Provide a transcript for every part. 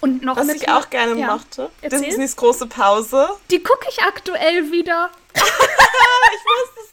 Und noch Was ich auch gerne ja. mochte. Erzähl. Disneys große Pause. Die gucke ich aktuell wieder. Ich weiß das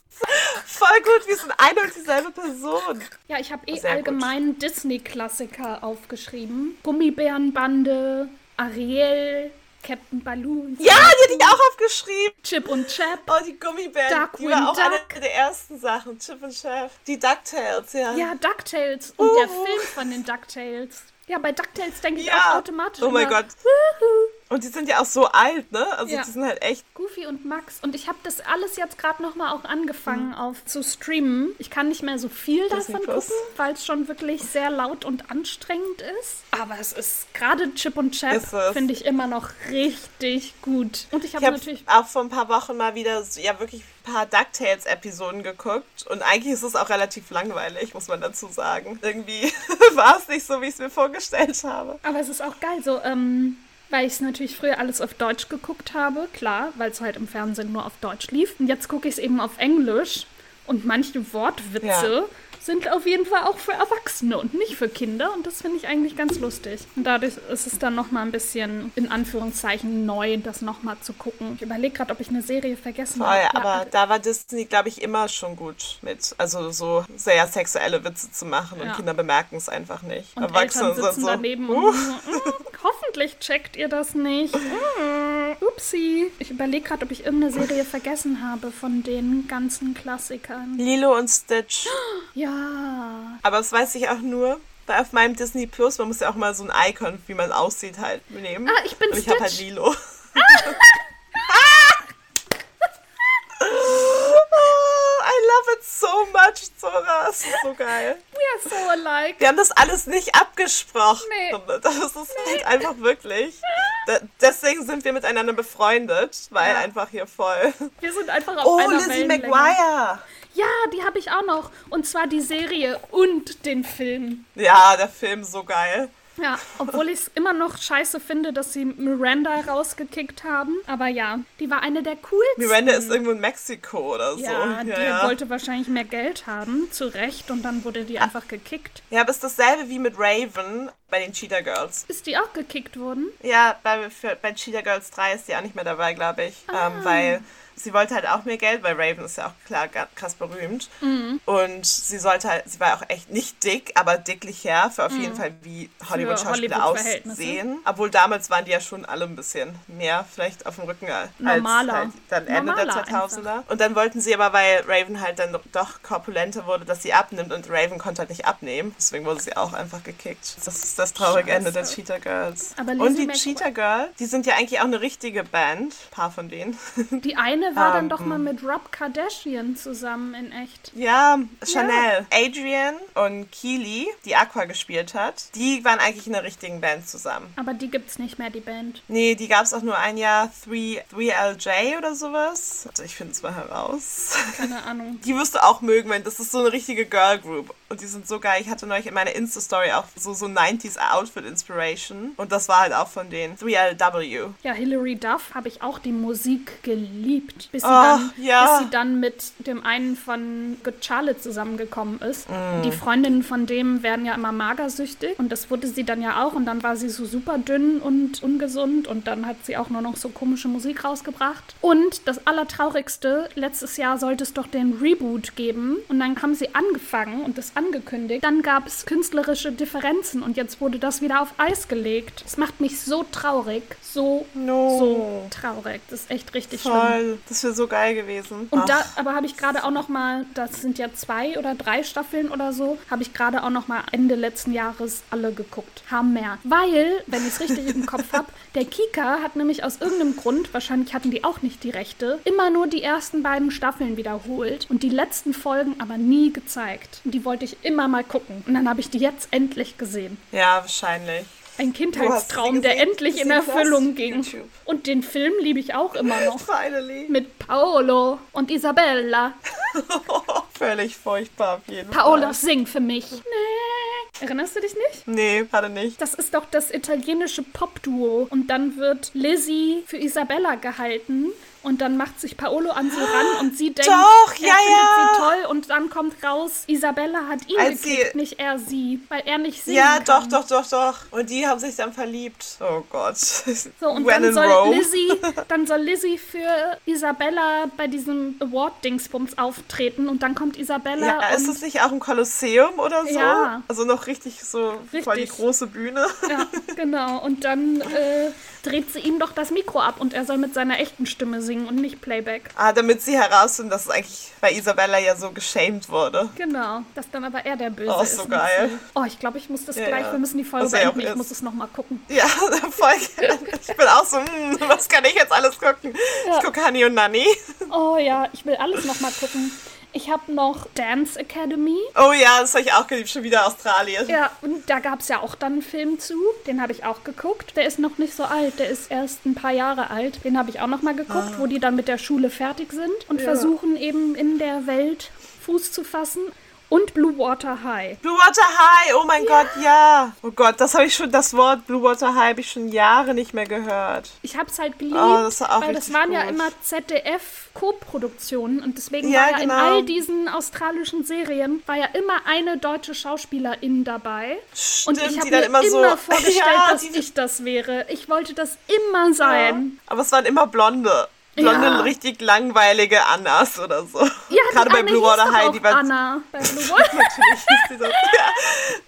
voll gut. Wir sind eine und dieselbe Person. Ja, ich habe eh Sehr allgemein Disney-Klassiker aufgeschrieben. Gummibärenbande, Ariel, Captain Balloon, Ja, die hätte ich auch aufgeschrieben. Chip und Chap. Oh, die Gummibären. die Darkwing war auch eine Duck. der ersten Sachen. Chip und Chef. Die DuckTales, ja. Ja, DuckTales und der Uhu. Film von den DuckTales. Ja, bei DuckTales denke ich Ja. auch automatisch Oh mein immer, Gott. Wuhu. Und die sind ja auch so alt, ne? Also Ja. die sind halt echt. Goofy und Max. Und ich habe das alles jetzt gerade nochmal auch angefangen auf zu streamen. Ich kann nicht mehr so viel Mhm. Disney davon gucken, weil es schon wirklich sehr laut und anstrengend ist. Aber es ist gerade Chip und Chap, finde ich immer noch richtig gut. Und ich habe habe natürlich. auch vor ein paar Wochen mal wieder so, ja wirklich ein paar DuckTales-Episoden geguckt. Und eigentlich ist es auch relativ langweilig, muss man dazu sagen. Irgendwie war es nicht so, wie ich es mir vorgestellt habe. Aber es ist auch geil, so, ähm, weil ich es natürlich früher alles auf Deutsch geguckt habe, klar, weil es halt im Fernsehen nur auf Deutsch lief. Und jetzt gucke ich es eben auf Englisch. Und manche Wortwitze Ja. Sind auf jeden Fall auch für Erwachsene und nicht für Kinder. Und das finde ich eigentlich ganz lustig. Und dadurch ist es dann nochmal ein bisschen, in Anführungszeichen, neu, das nochmal zu gucken. Ich überlege gerade, ob ich eine Serie vergessen habe. Ja, aber da war Disney, glaube ich, immer schon gut mit. Also so sehr sexuelle Witze zu machen und Ja. Kinder bemerken es einfach nicht. Und Erwachsene Eltern sitzen sind so. daneben uh, und so, "Mm, hoffentlich checkt ihr das nicht. Mm, upsi. Ich überlege gerade, ob ich irgendeine Serie vergessen habe von den ganzen Klassikern. Lilo und Stitch. Ja. Aber das weiß ich auch nur, weil auf meinem Disney Plus, man muss ja auch mal so ein Icon, wie man aussieht, halt nehmen. Ah, ich bin und ich habe halt. Lilo. I love it so much, Zora. Das ist so geil. We are so alike. Wir haben das alles nicht abgesprochen. Nee. Das ist halt einfach wirklich. Da, deswegen sind wir miteinander befreundet, weil Ja. einfach hier voll. Wir sind einfach auf Oh, einer Lizzie. McGuire. Ja, die habe ich auch noch. Und zwar die Serie und den Film. Ja, der Film so geil. Ja, obwohl ich es immer noch scheiße finde, dass sie Miranda rausgekickt haben. Aber ja, die war eine der coolsten. Miranda ist irgendwo in Mexiko oder so. Ja, die ja, ja. wollte wahrscheinlich mehr Geld haben, zu Recht, und dann wurde die einfach gekickt. ja, aber ist dasselbe wie mit Raven bei den Cheetah Girls. Ist die auch gekickt worden? Ja, bei, für, bei Cheetah Girls 3 ist die auch nicht mehr dabei, glaube ich. Ah. Ähm, weil sie wollte halt auch mehr Geld, weil Raven ist ja auch klar krass berühmt. Mhm. Und sie sollte halt, sie war auch echt nicht dick, aber dicklicher für auf jeden Fall wie Hollywood-Schauspieler Mhm. Hollywood-Verhältnisse. aussehen. Obwohl damals waren die ja schon alle ein bisschen mehr vielleicht auf dem Rücken als Normaler. halt dann Ende der Normaler 2000er. Und dann wollten sie aber, weil Raven halt dann doch korpulenter wurde, dass sie abnimmt und Raven konnte halt nicht abnehmen. Deswegen wurde sie auch einfach gekickt. Das ist das traurige Ende der Scheiße. Cheetah Girls. Und die Cheetah Girl, die sind ja eigentlich auch eine richtige Band. Ein paar von denen. Die eine war dann Ähm, doch mal mit Rob Kardashian zusammen in echt. Ja, Chanel. Adrian und Keely, die Aqua gespielt hat, die waren eigentlich in einer richtigen Band zusammen. Aber die gibt's nicht mehr, die Band. Nee, die gab es auch nur ein Jahr. 3, 3LJ oder sowas. Also ich finde es mal heraus. Keine Ahnung. Die wirst du auch mögen, weil das ist so eine richtige Girl Group. Und die sind so geil. Ich hatte neulich in meiner Insta-Story auch so, so 90s Outfit Inspiration. Und das war halt auch von denen. 3LW. Ja, Hilary Duff habe ich auch die Musik geliebt, bis sie, Oh, dann, ja. bis sie dann mit dem einen von Good Charlotte zusammengekommen ist. Mm. Die Freundinnen von dem werden ja immer magersüchtig und das wurde sie dann ja auch und dann war sie so super dünn und ungesund und dann hat sie auch nur noch so komische Musik rausgebracht. Und das Allertraurigste, letztes Jahr sollte es doch den Reboot geben und dann haben sie angefangen und das angekündigt. Dann gab es künstlerische Differenzen und jetzt wurde das wieder auf Eis gelegt. Das macht mich so traurig, so, No. so traurig. Das ist echt richtig schlimm. Das wäre so geil gewesen. Und Ach. da, aber habe ich gerade auch noch mal, das sind ja zwei oder drei Staffeln oder so, habe ich gerade auch noch mal Ende letzten Jahres alle geguckt. Haben mehr. Weil, wenn ich es richtig im Kopf habe, der Kika hat nämlich aus irgendeinem Grund, wahrscheinlich hatten die auch nicht die Rechte, immer nur die ersten beiden Staffeln wiederholt und die letzten Folgen aber nie gezeigt. Und die wollte ich immer mal gucken. Und dann habe ich die jetzt endlich gesehen. Ja, wahrscheinlich. Ein Kindheitstraum, der endlich in? Erfüllung ging. YouTube. Und den Film liebe ich auch immer noch. Finally. Mit Paolo und Isabella. Völlig furchtbar auf jeden Paola, Fall. sing für mich. Nee. Erinnerst du dich nicht? Nee, gerade nicht. Das ist doch das italienische Popduo. Und dann wird Lizzie für Isabella gehalten, Und dann macht sich Paolo an sie ran und sie denkt, Doch, er ja, findet ja. sie toll. Und dann kommt raus, Isabella hat ihn Als gekriegt, sie- nicht er sie, weil er nicht sehen Ja, kann. doch, doch, doch, doch. Und die haben sich dann verliebt. Oh Gott. So, und When dann soll, Rome. Lizzie, dann soll Lizzie für Isabella bei diesem Award-Dingsbums auftreten und dann kommt Isabella Ja, ist und es nicht auch ein Kolosseum oder so? Ja. Also noch richtig so voll die Richtig. große Bühne. Ja, genau. Und dann äh, dreht sie ihm doch das Mikro ab und er soll mit seiner echten Stimme singen und nicht Playback. Ah, damit sie herausfinden, dass es eigentlich bei Isabella ja so geschämt wurde. Genau. Dass dann aber er der Böse Oh, ist. so nicht geil. Oh, ich glaube, ich muss das Ja, gleich. ja. Wir müssen die Folge beenden. Ich muss es nochmal gucken. Ja, voll gerne. Ich bin auch so, hm, was kann ich jetzt alles gucken? Ja. Ich gucke Honey und Nanny. Oh ja, ich will alles nochmal gucken. Ich habe noch Dance Academy. Oh ja, das habe ich auch geliebt, schon wieder Australien. Ja, und da gab es ja auch dann einen Film zu. Den habe ich auch geguckt. Der ist noch nicht so alt. Der ist erst ein paar Jahre alt. Den habe ich auch noch mal geguckt, wo die dann mit der Schule fertig sind und Ja. versuchen eben in der Welt Fuß zu fassen. Und Blue Water High. Blue Water High, oh mein Gott, ja. Oh Gott, das habe ich schon, das Wort Blue Water High habe ich schon Jahre nicht mehr gehört. Ich habe es halt geliebt, Oh, das weil das waren ja gut. immer ZDF-Co-Produktionen und deswegen Ja, war ja genau. in all diesen australischen Serien war ja immer eine deutsche Schauspielerin dabei. und Stimmt, ich habe mir immer immer, so- vorgestellt, Ja, dass ich das wäre. Ich wollte das immer sein. Aber es waren immer Blonde. Blonde, Ja. richtig langweilige Annas oder so. Ja, Gerade die bei Anne Blue Water High, die war Anna bei Blue Water. Natürlich die das. Ja.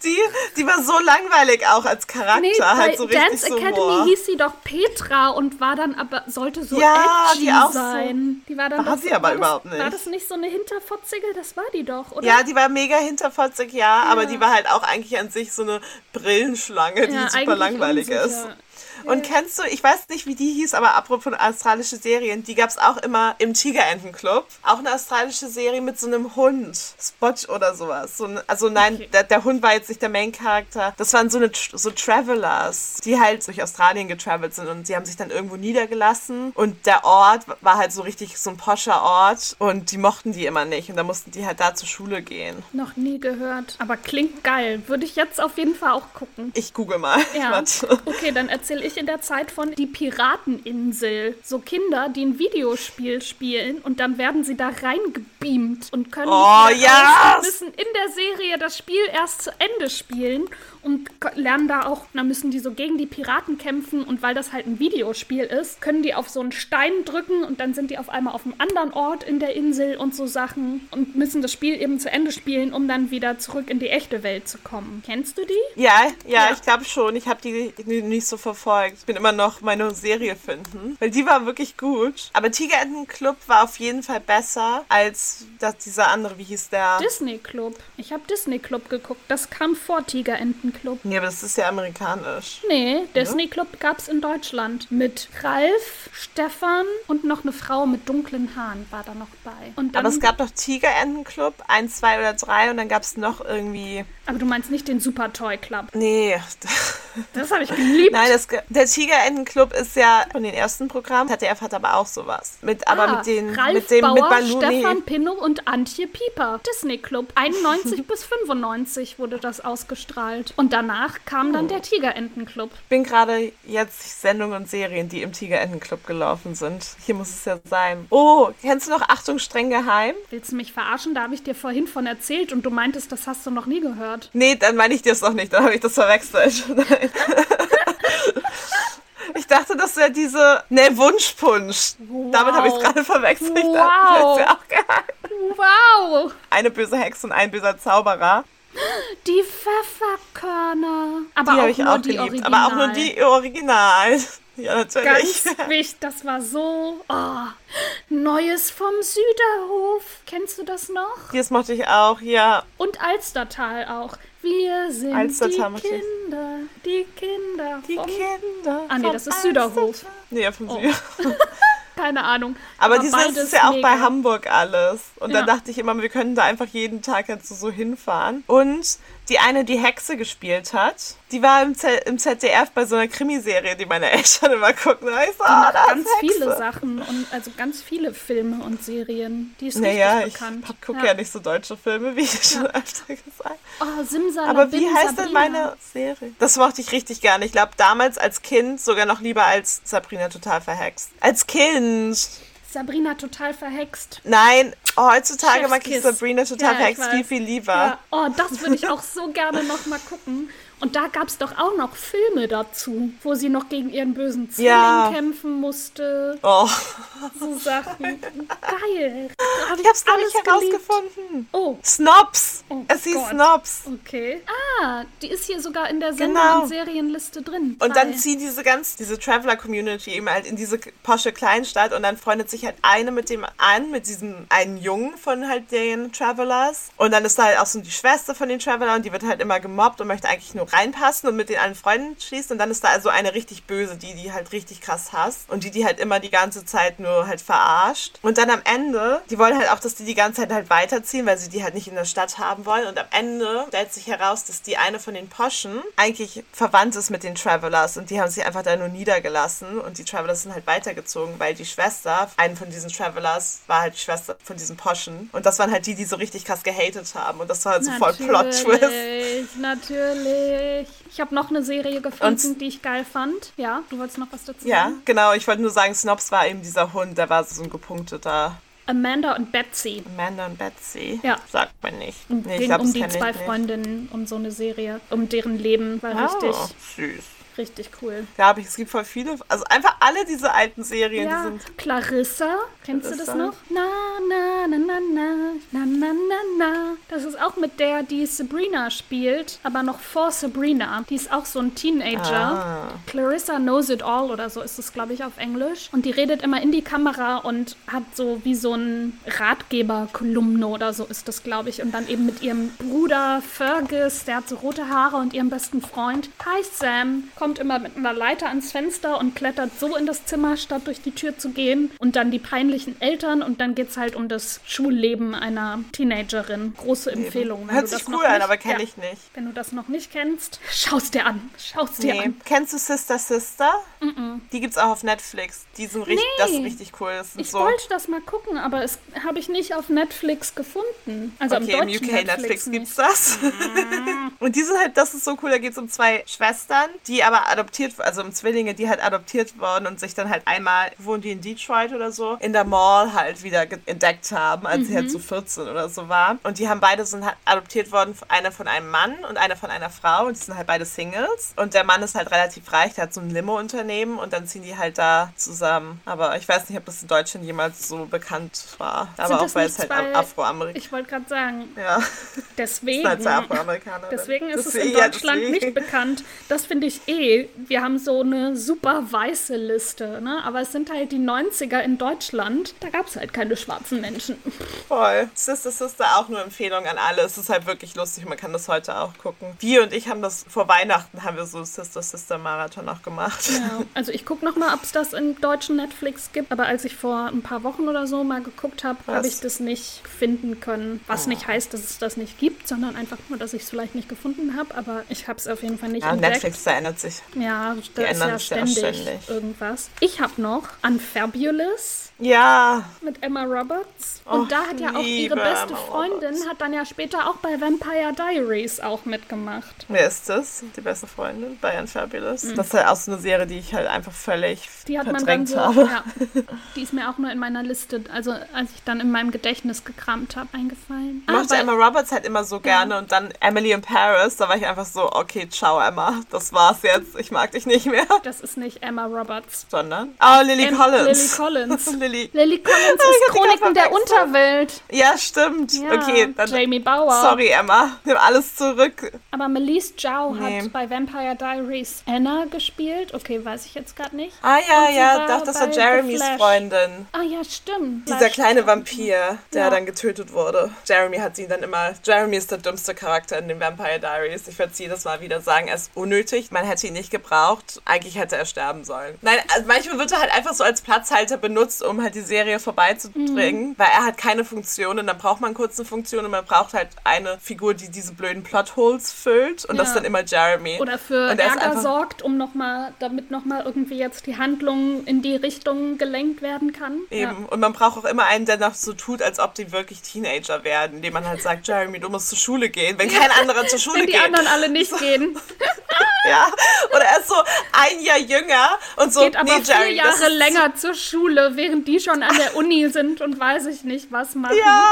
Die, die war so langweilig auch als Charakter. Nee, halt so richtig Dance so Academy boah. hieß sie doch Petra und war dann aber, sollte so Ja, edgy die auch so- sein. Die war dann War doch, sie aber war überhaupt das, nicht. War das nicht so eine Hinterfotzige? Das war die doch, oder? Ja, die war mega hinterfotzig, ja, aber die war halt auch eigentlich an sich so eine Brillenschlange, die Ja, super langweilig unsicher. ist. Und kennst du, ich weiß nicht, wie die hieß, aber apropos australische Serien, die gab es auch immer im Tigerentenclub. Auch eine australische Serie mit so einem Hund. Spot oder sowas. So also nein, Okay. der, der Hund war jetzt nicht der Main-Charakter. Das waren so, eine, so Travelers, die halt durch Australien getravelt sind und sie haben sich dann irgendwo niedergelassen. Und der Ort war halt so richtig so ein poscher Ort und die mochten die immer nicht. Und da mussten die halt da zur Schule gehen. Noch nie gehört. Aber klingt geil. Würde ich jetzt auf jeden Fall auch gucken. Ich google mal. Ja. Okay, dann erzähle ich in der Zeit von Die Pirateninsel. So Kinder, die ein Videospiel spielen und dann werden sie da reingebeamt und können Oh, yes! und müssen in der Serie das Spiel erst zu Ende spielen und lernen da auch, da müssen die so gegen die Piraten kämpfen und weil das halt ein Videospiel ist, können die auf so einen Stein drücken und dann sind die auf einmal auf einem anderen Ort in der Insel und so Sachen und müssen das Spiel eben zu Ende spielen, um dann wieder zurück in die echte Welt zu kommen. Kennst du die? Ja, ja, Ja. ich glaube schon. Ich habe die nicht so verfolgt. Ich bin immer noch meine Serie finden, weil die war wirklich gut. Aber Tigerentenclub war auf jeden Fall besser als das, dieser andere, wie hieß der? Disney Club. Ich habe Disney Club geguckt. Das kam vor Tigerenten Club. Nee, aber das ist ja amerikanisch. Nee, Disney Club gab's in Deutschland. Mit Ralf, Stefan und noch eine Frau mit dunklen Haaren war da noch bei. Aber es gab doch Tigerentenclub, 1, 2 oder 3 und dann gab es noch irgendwie. Aber du meinst nicht den Super Toy Club. Nee. Das habe ich geliebt. Nein, das, der Tigerentenclub ist ja von den ersten Programmen. ZDF hat aber auch sowas. Mit, aber Ah, mit den. Ralf mit dem Bauer, mit Baloo, nee. Stefan Pinnow und Antje Pieper. Disney Club. 91 bis 95 wurde das ausgestrahlt. Und danach kam Oh. dann der Tigerenten Club. Ich bin gerade jetzt Sendungen und Serien, die im Tigerentenclub gelaufen sind. Hier muss es ja sein. Oh, kennst du noch Achtung streng geheim? Willst du mich verarschen? Da habe ich dir vorhin von erzählt und du meintest, das hast du noch nie gehört. Nee, dann meine ich dir es noch nicht, dann habe ich das verwechselt. Nein. Ich dachte, das wäre diese. Ne, Wunschpunsch. Damit habe ich es gerade verwechselt. Ich dachte, Wow. Wow! Eine böse Hexe und ein böser Zauberer. Die Pfefferkörner. Aber Die habe ich auch geliebt. Original. Aber auch nur die Original. Ja, natürlich. Ganz wichtig, das war so. Oh. Neues vom Süderhof. Kennst du das noch? Das mochte ich auch, ja. Und Alstertal auch. Wir sind Alstertal die. Kinder, die Kinder. Die vom Kinder. Ah, nee, das ist Süderhof. Nee, ja, vom Oh. Süderhof. Keine Ahnung. Aber dieses beides ist ja auch mega. bei Hamburg alles. Und dann Ja. dachte ich immer, wir können da einfach jeden Tag jetzt so, so hinfahren. Und die eine, die Hexe gespielt hat, die war im, Z im ZDF bei so einer Krimiserie, die meine Eltern immer gucken. Und ich so, Die ah, macht da ganz Hexe. viele Sachen und also ganz viele Filme und Serien. Die ist Naja, richtig ich bekannt. gucke ja. nicht so deutsche Filme, wie ich schon öfter gesagt Oh, Simsalabim, Aber wie heißt denn Sabrina. meine Serie? Das mochte ich richtig gerne. Ich glaube, damals als Kind sogar noch lieber als Sabrina total verhext. Als Kind. Sabrina total verhext. Nein, heutzutage mag ich. Sabrina total Ja, verhext viel, viel lieber. Ja. Oh, das würde ich auch so gerne noch mal gucken. Und da gab es doch auch noch Filme dazu, wo sie noch gegen ihren bösen Zwilling Ja. kämpfen musste. Oh, So Sachen. Geil. Hab ich hab's noch nicht geliebt. herausgefunden. Oh, Snobs. Oh es hieß Gott. Snobs. okay. Ah, die ist hier sogar in der Sender- Genau. und Serienliste drin. Und dann Geil. zieht diese ganz, diese Traveler-Community eben halt in diese posche Kleinstadt und dann freundet sich halt eine mit dem an, mit diesem einen Jungen von halt den Travelers. Und dann ist da halt auch so die Schwester von den Travelern und die wird halt immer gemobbt und möchte eigentlich nur reinpassen und mit den allen Freunden schließt. Und dann ist da also eine richtig böse, die die halt richtig krass hasst und die die halt immer die ganze Zeit nur halt verarscht. Und dann am Ende, die wollen halt auch, dass die die ganze Zeit halt weiterziehen, weil sie die halt nicht in der Stadt haben wollen. Und am Ende stellt sich heraus, dass die eine von den Poschen eigentlich verwandt ist mit den Travelers und die haben sich einfach da nur niedergelassen und die Travelers sind halt weitergezogen, weil die Schwester, eine von diesen Travelers, war halt die Schwester von diesen Poschen. Und das waren halt die, die so richtig krass gehatet haben. Und das war halt so voll Plot-Twist. Natürlich, natürlich. Ich habe noch eine Serie gefunden, Und- die ich geil fand. Ja, du wolltest noch was dazu Ja, sagen? genau. Ich wollte nur sagen, Snobs war eben dieser Hund, der war so ein gepunkteter Amanda und Betsy. Amanda und Betsy. Ja. Sagt man nicht. Nee, ging glaub, um die ich zwei. Freundinnen um so eine Serie, um deren Leben. War Oh, richtig, süß. Richtig cool. Glaube ich, es gibt voll viele. Also einfach alle diese alten Serien, Ja, die sind. Clarissa, kennst du das Clarissa? noch? Na, na, na, na, na, na, na, na, na. Das ist auch mit der, die Sabrina spielt, aber noch vor Sabrina. Die ist auch so ein Teenager. Ah. Clarissa Knows It All oder so ist es, glaube ich, auf Englisch. Und die redet immer in die Kamera und hat so wie so ein Ratgeber-Kolumne oder so ist das, glaube ich. Und dann eben mit ihrem Bruder Fergus, der hat so rote Haare und ihrem besten Freund. Hi Sam, kommt immer mit einer Leiter ans Fenster und klettert so in das Zimmer, statt durch die Tür zu gehen. Und dann die peinlichen Eltern und dann geht es halt um das Schulleben einer Teenagerin. Große Empfehlung. Wenn Hört du sich das cool noch an, nicht- aber kenne ja. ich nicht. Wenn du das noch nicht kennst, schaust dir an. Schaust dir Nee. an. Kennst du Sister Sister? Die gibt's auch auf Netflix. Die sind richtig, Nee. das ist richtig cool. Das Ich so. wollte das mal gucken, aber es habe ich nicht auf Netflix gefunden. Also Okay, im deutschen UK Netflix, nicht. gibt's das. und die sind halt, das ist so cool, da geht's um zwei Schwestern, die aber adoptiert, also um Zwillinge, die halt adoptiert wurden und sich dann halt einmal, wohnen die in Detroit oder so, in der Mall halt wieder entdeckt haben, als sie Mhm. halt so 14 oder so war. Und die haben beide sind halt adoptiert worden, einer von einem Mann und einer von einer Frau und die sind halt beide Singles. Und der Mann ist halt relativ reich, der hat so ein Limo-Unternehmen und dann ziehen die halt da zusammen. Aber ich weiß nicht, ob das in Deutschland jemals so bekannt war. Aber Sind auch das weil es halt Afroamerikaner Ich wollte gerade sagen, ja. deswegen. Als Afroamerikaner. Deswegen ist es Deswegen, in ja, Deutschland deswegen. nicht bekannt. Das finde ich eh. Wir haben so eine super weiße Liste, ne? Aber es sind halt die 90er in Deutschland. Da gab es halt keine schwarzen Menschen. Voll. Sister Sister auch nur Empfehlung an alle. Es ist halt wirklich lustig, man kann das heute auch gucken. Wir und ich haben das vor Weihnachten haben wir so Sister Sister Marathon auch gemacht. Ja, also ich gucke nochmal, ob es das im deutschen Netflix gibt. Aber als ich vor ein paar Wochen oder so mal geguckt habe, habe ich das nicht finden können. Was Oh. nicht heißt, dass es das nicht gibt, sondern einfach nur, dass ich es vielleicht nicht gefunden habe. Aber ich habe es auf jeden Fall nicht Ja, entdeckt. Netflix verändert sich. Ja, da ist ja sich ja ständig, ständig. irgendwas. Ich habe noch Unfabulous Ja, mit Emma Roberts. Och, Und da hat ja auch ihre beste Emma Freundin, Roberts. hat dann ja später auch bei Vampire Diaries auch mitgemacht. wer ist das? Die beste Freundin bei Unfabulous. Das ist halt auch so eine Serie, die ich halt einfach völlig Mhm. Die hat man dann verdrängt so, habe. ja, die ist mir auch nur in meiner Liste, also als ich dann in meinem Gedächtnis gekramt habe, eingefallen. Ich mochte bei- Emma Roberts halt immer so gerne und dann Emily in Paris, da war ich einfach so, okay, ciao Emma, das war's jetzt, ich mag dich nicht mehr. das ist nicht Emma Roberts. Sondern, oh, Lily Em- Collins. Lily Collins. Lily. Lily Collins ich ist hab die grad Chroniken der verwechselt. Unterwelt. Ja, stimmt. Ja, okay, dann, Jamie Bauer. sorry Emma, nimm alles zurück. Aber Melise Zhao Nee. hat bei Vampire Diaries Anna gespielt. Okay, weiß ich jetzt gerade nicht. Ah ja, Und sie ja, war doch, das war bei The Jeremys Flash. Freundin. Ah ja, stimmt. Dieser Flash. kleine Vampir, der Ja. dann getötet wurde. Jeremy hat sie dann immer. Jeremy ist der dümmste Charakter in den Vampire Diaries. Ich würde es jedes Mal wieder sagen, er ist unnötig. Man hätte ihn nicht gebraucht. Eigentlich hätte er sterben sollen. Nein, also manchmal wird er halt einfach so als Platzhalter benutzt, um halt die Serie vorbeizubringen, weil er hat keine Funktion und dann braucht man kurz eine Funktion und man braucht halt eine Figur, die diese blöden Plotholes füllt und das Ja. ist dann immer Jeremy. Oder für Und er Ärger sorgt, um noch mal, damit nochmal irgendwie jetzt die Handlung in die Richtung gelenkt werden kann. Eben. Und man braucht auch immer einen, der noch so tut, als ob die wirklich Teenager werden, indem man halt sagt, Jeremy, du musst zur Schule gehen, wenn kein anderer zur Schule Wenn die geht. anderen alle nicht gehen. Ja, oder er ist so ein Jahr jünger und so, Geht aber nee, Jerry, vier Jahre länger zur Schule, während die schon an der Uni sind und weiß ich nicht, was machen. Ja.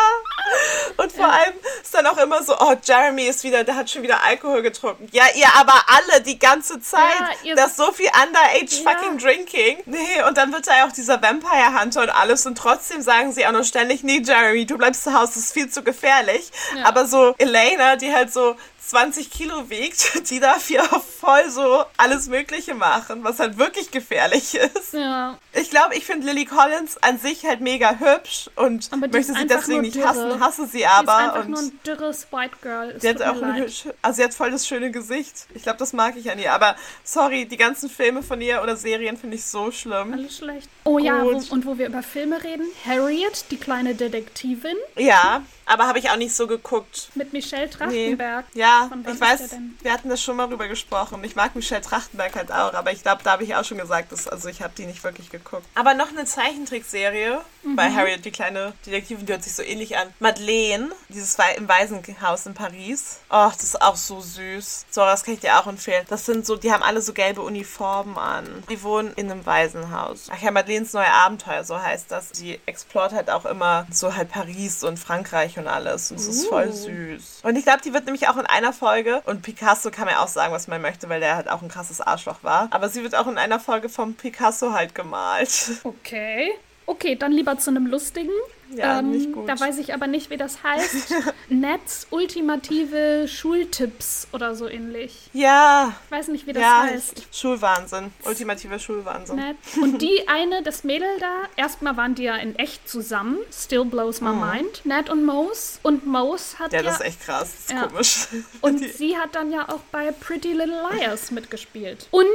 Und vor allem ist dann auch immer so, oh, Jeremy ist wieder, der hat schon wieder Alkohol getrunken. Ja, ihr aber alle die ganze Zeit. Ja, das ist so viel underage Ja. fucking drinking. Nee, und dann wird er ja auch dieser Vampire Hunter und alles und trotzdem sagen sie auch noch ständig, nee, Jeremy, du bleibst zu Hause, das ist viel zu gefährlich. Ja. Aber so Elena, die halt so 20 Kilo wiegt, die darf hier voll so alles Mögliche machen, was halt wirklich gefährlich ist. Ja, Ich glaube, ich finde Lily Collins an sich halt mega hübsch und Aber möchte ist sie deswegen nicht dürre. hassen, hasse sie die ist aber. einfach und nur ein dürres White Girl. Es sie hat auch hübsche, also sie hat voll das schöne Gesicht. Ich glaube, das mag ich an ihr. Aber sorry, die ganzen Filme von ihr oder Serien finde ich so schlimm. Alles schlecht. Oh ja, wo, Gut. und wo wir über Filme reden, Harriet, die kleine Detektivin Ja, aber habe ich auch nicht so geguckt. mit Michelle Nee. Trachtenberg. Ja, ich weiß, wir hatten das schon mal drüber gesprochen. Ich mag Michelle Trachtenberg halt auch, aber ich glaube, da habe ich auch schon gesagt, dass, also ich habe die nicht wirklich geguckt. Aber noch eine Zeichentrickserie Mhm. bei Harriet, die kleine Detektivin, die hört sich so ähnlich an. Madeleine, dieses Wei- im Waisenhaus in Paris. Oh, das ist auch so süß. So, das kann ich dir auch empfehlen. Das sind so, die haben alle so gelbe Uniformen an. Die wohnen in einem Waisenhaus. Ach ja, Madeleines neue Abenteuer, so heißt das. Die explort halt auch immer so halt Paris und Frankreich und alles. Und es ist voll Uh. süß. Und ich glaube, die wird nämlich auch in einer Folge, und Picasso kann mir auch sagen, was man möchte, weil der halt auch ein krasses Arschloch war. Aber sie wird auch in einer Folge vom Picasso halt gemalt. Okay. Okay, dann lieber zu einem lustigen. Ja, nicht gut. Da weiß ich aber nicht, wie das heißt. Netz ultimative Schultipps oder so ähnlich. Ja, Ich weiß nicht, wie das ja, heißt. Schulwahnsinn. Ultimativer Schulwahnsinn. Nett. Und die eine, das Mädel da, erstmal waren die ja in echt zusammen. Still blows my mind. Ned und Mose. Und Mose hat Ja, ja. das ist echt krass. Das ist Ja. komisch. und Die- sie hat dann ja auch bei Pretty Little Liars mitgespielt. Und.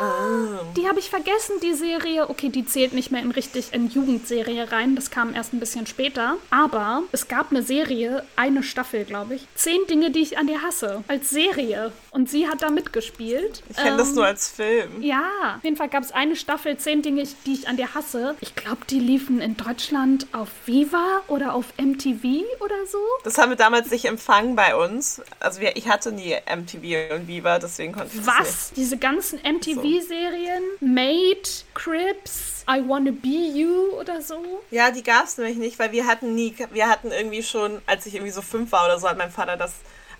Ah, die habe ich vergessen, die Serie. Okay, die zählt nicht mehr in richtig in Jugendserie rein. Das kam erst ein bisschen später. Aber es gab eine Serie, eine Staffel, glaube ich. Zehn Dinge, die ich an dir hasse. Als Serie. Und sie hat da mitgespielt. ich kenne das Ähm, nur als Film. ja, auf jeden Fall gab es eine Staffel, zehn Dinge, die ich an dir hasse. Ich glaube, die liefen in Deutschland auf Viva oder auf MTV oder so. Das haben wir damals nicht empfangen bei uns. Also wir, ich hatte nie MTV und Viva, deswegen konnte ich das nicht. Was? Diese ganzen MTV-Serien? Made, Crips, I Wanna Be You oder so? Ja, die gab es nämlich nicht, weil wir hatten nie, wir hatten irgendwie schon, als ich irgendwie so fünf war oder so, hat mein Vater das.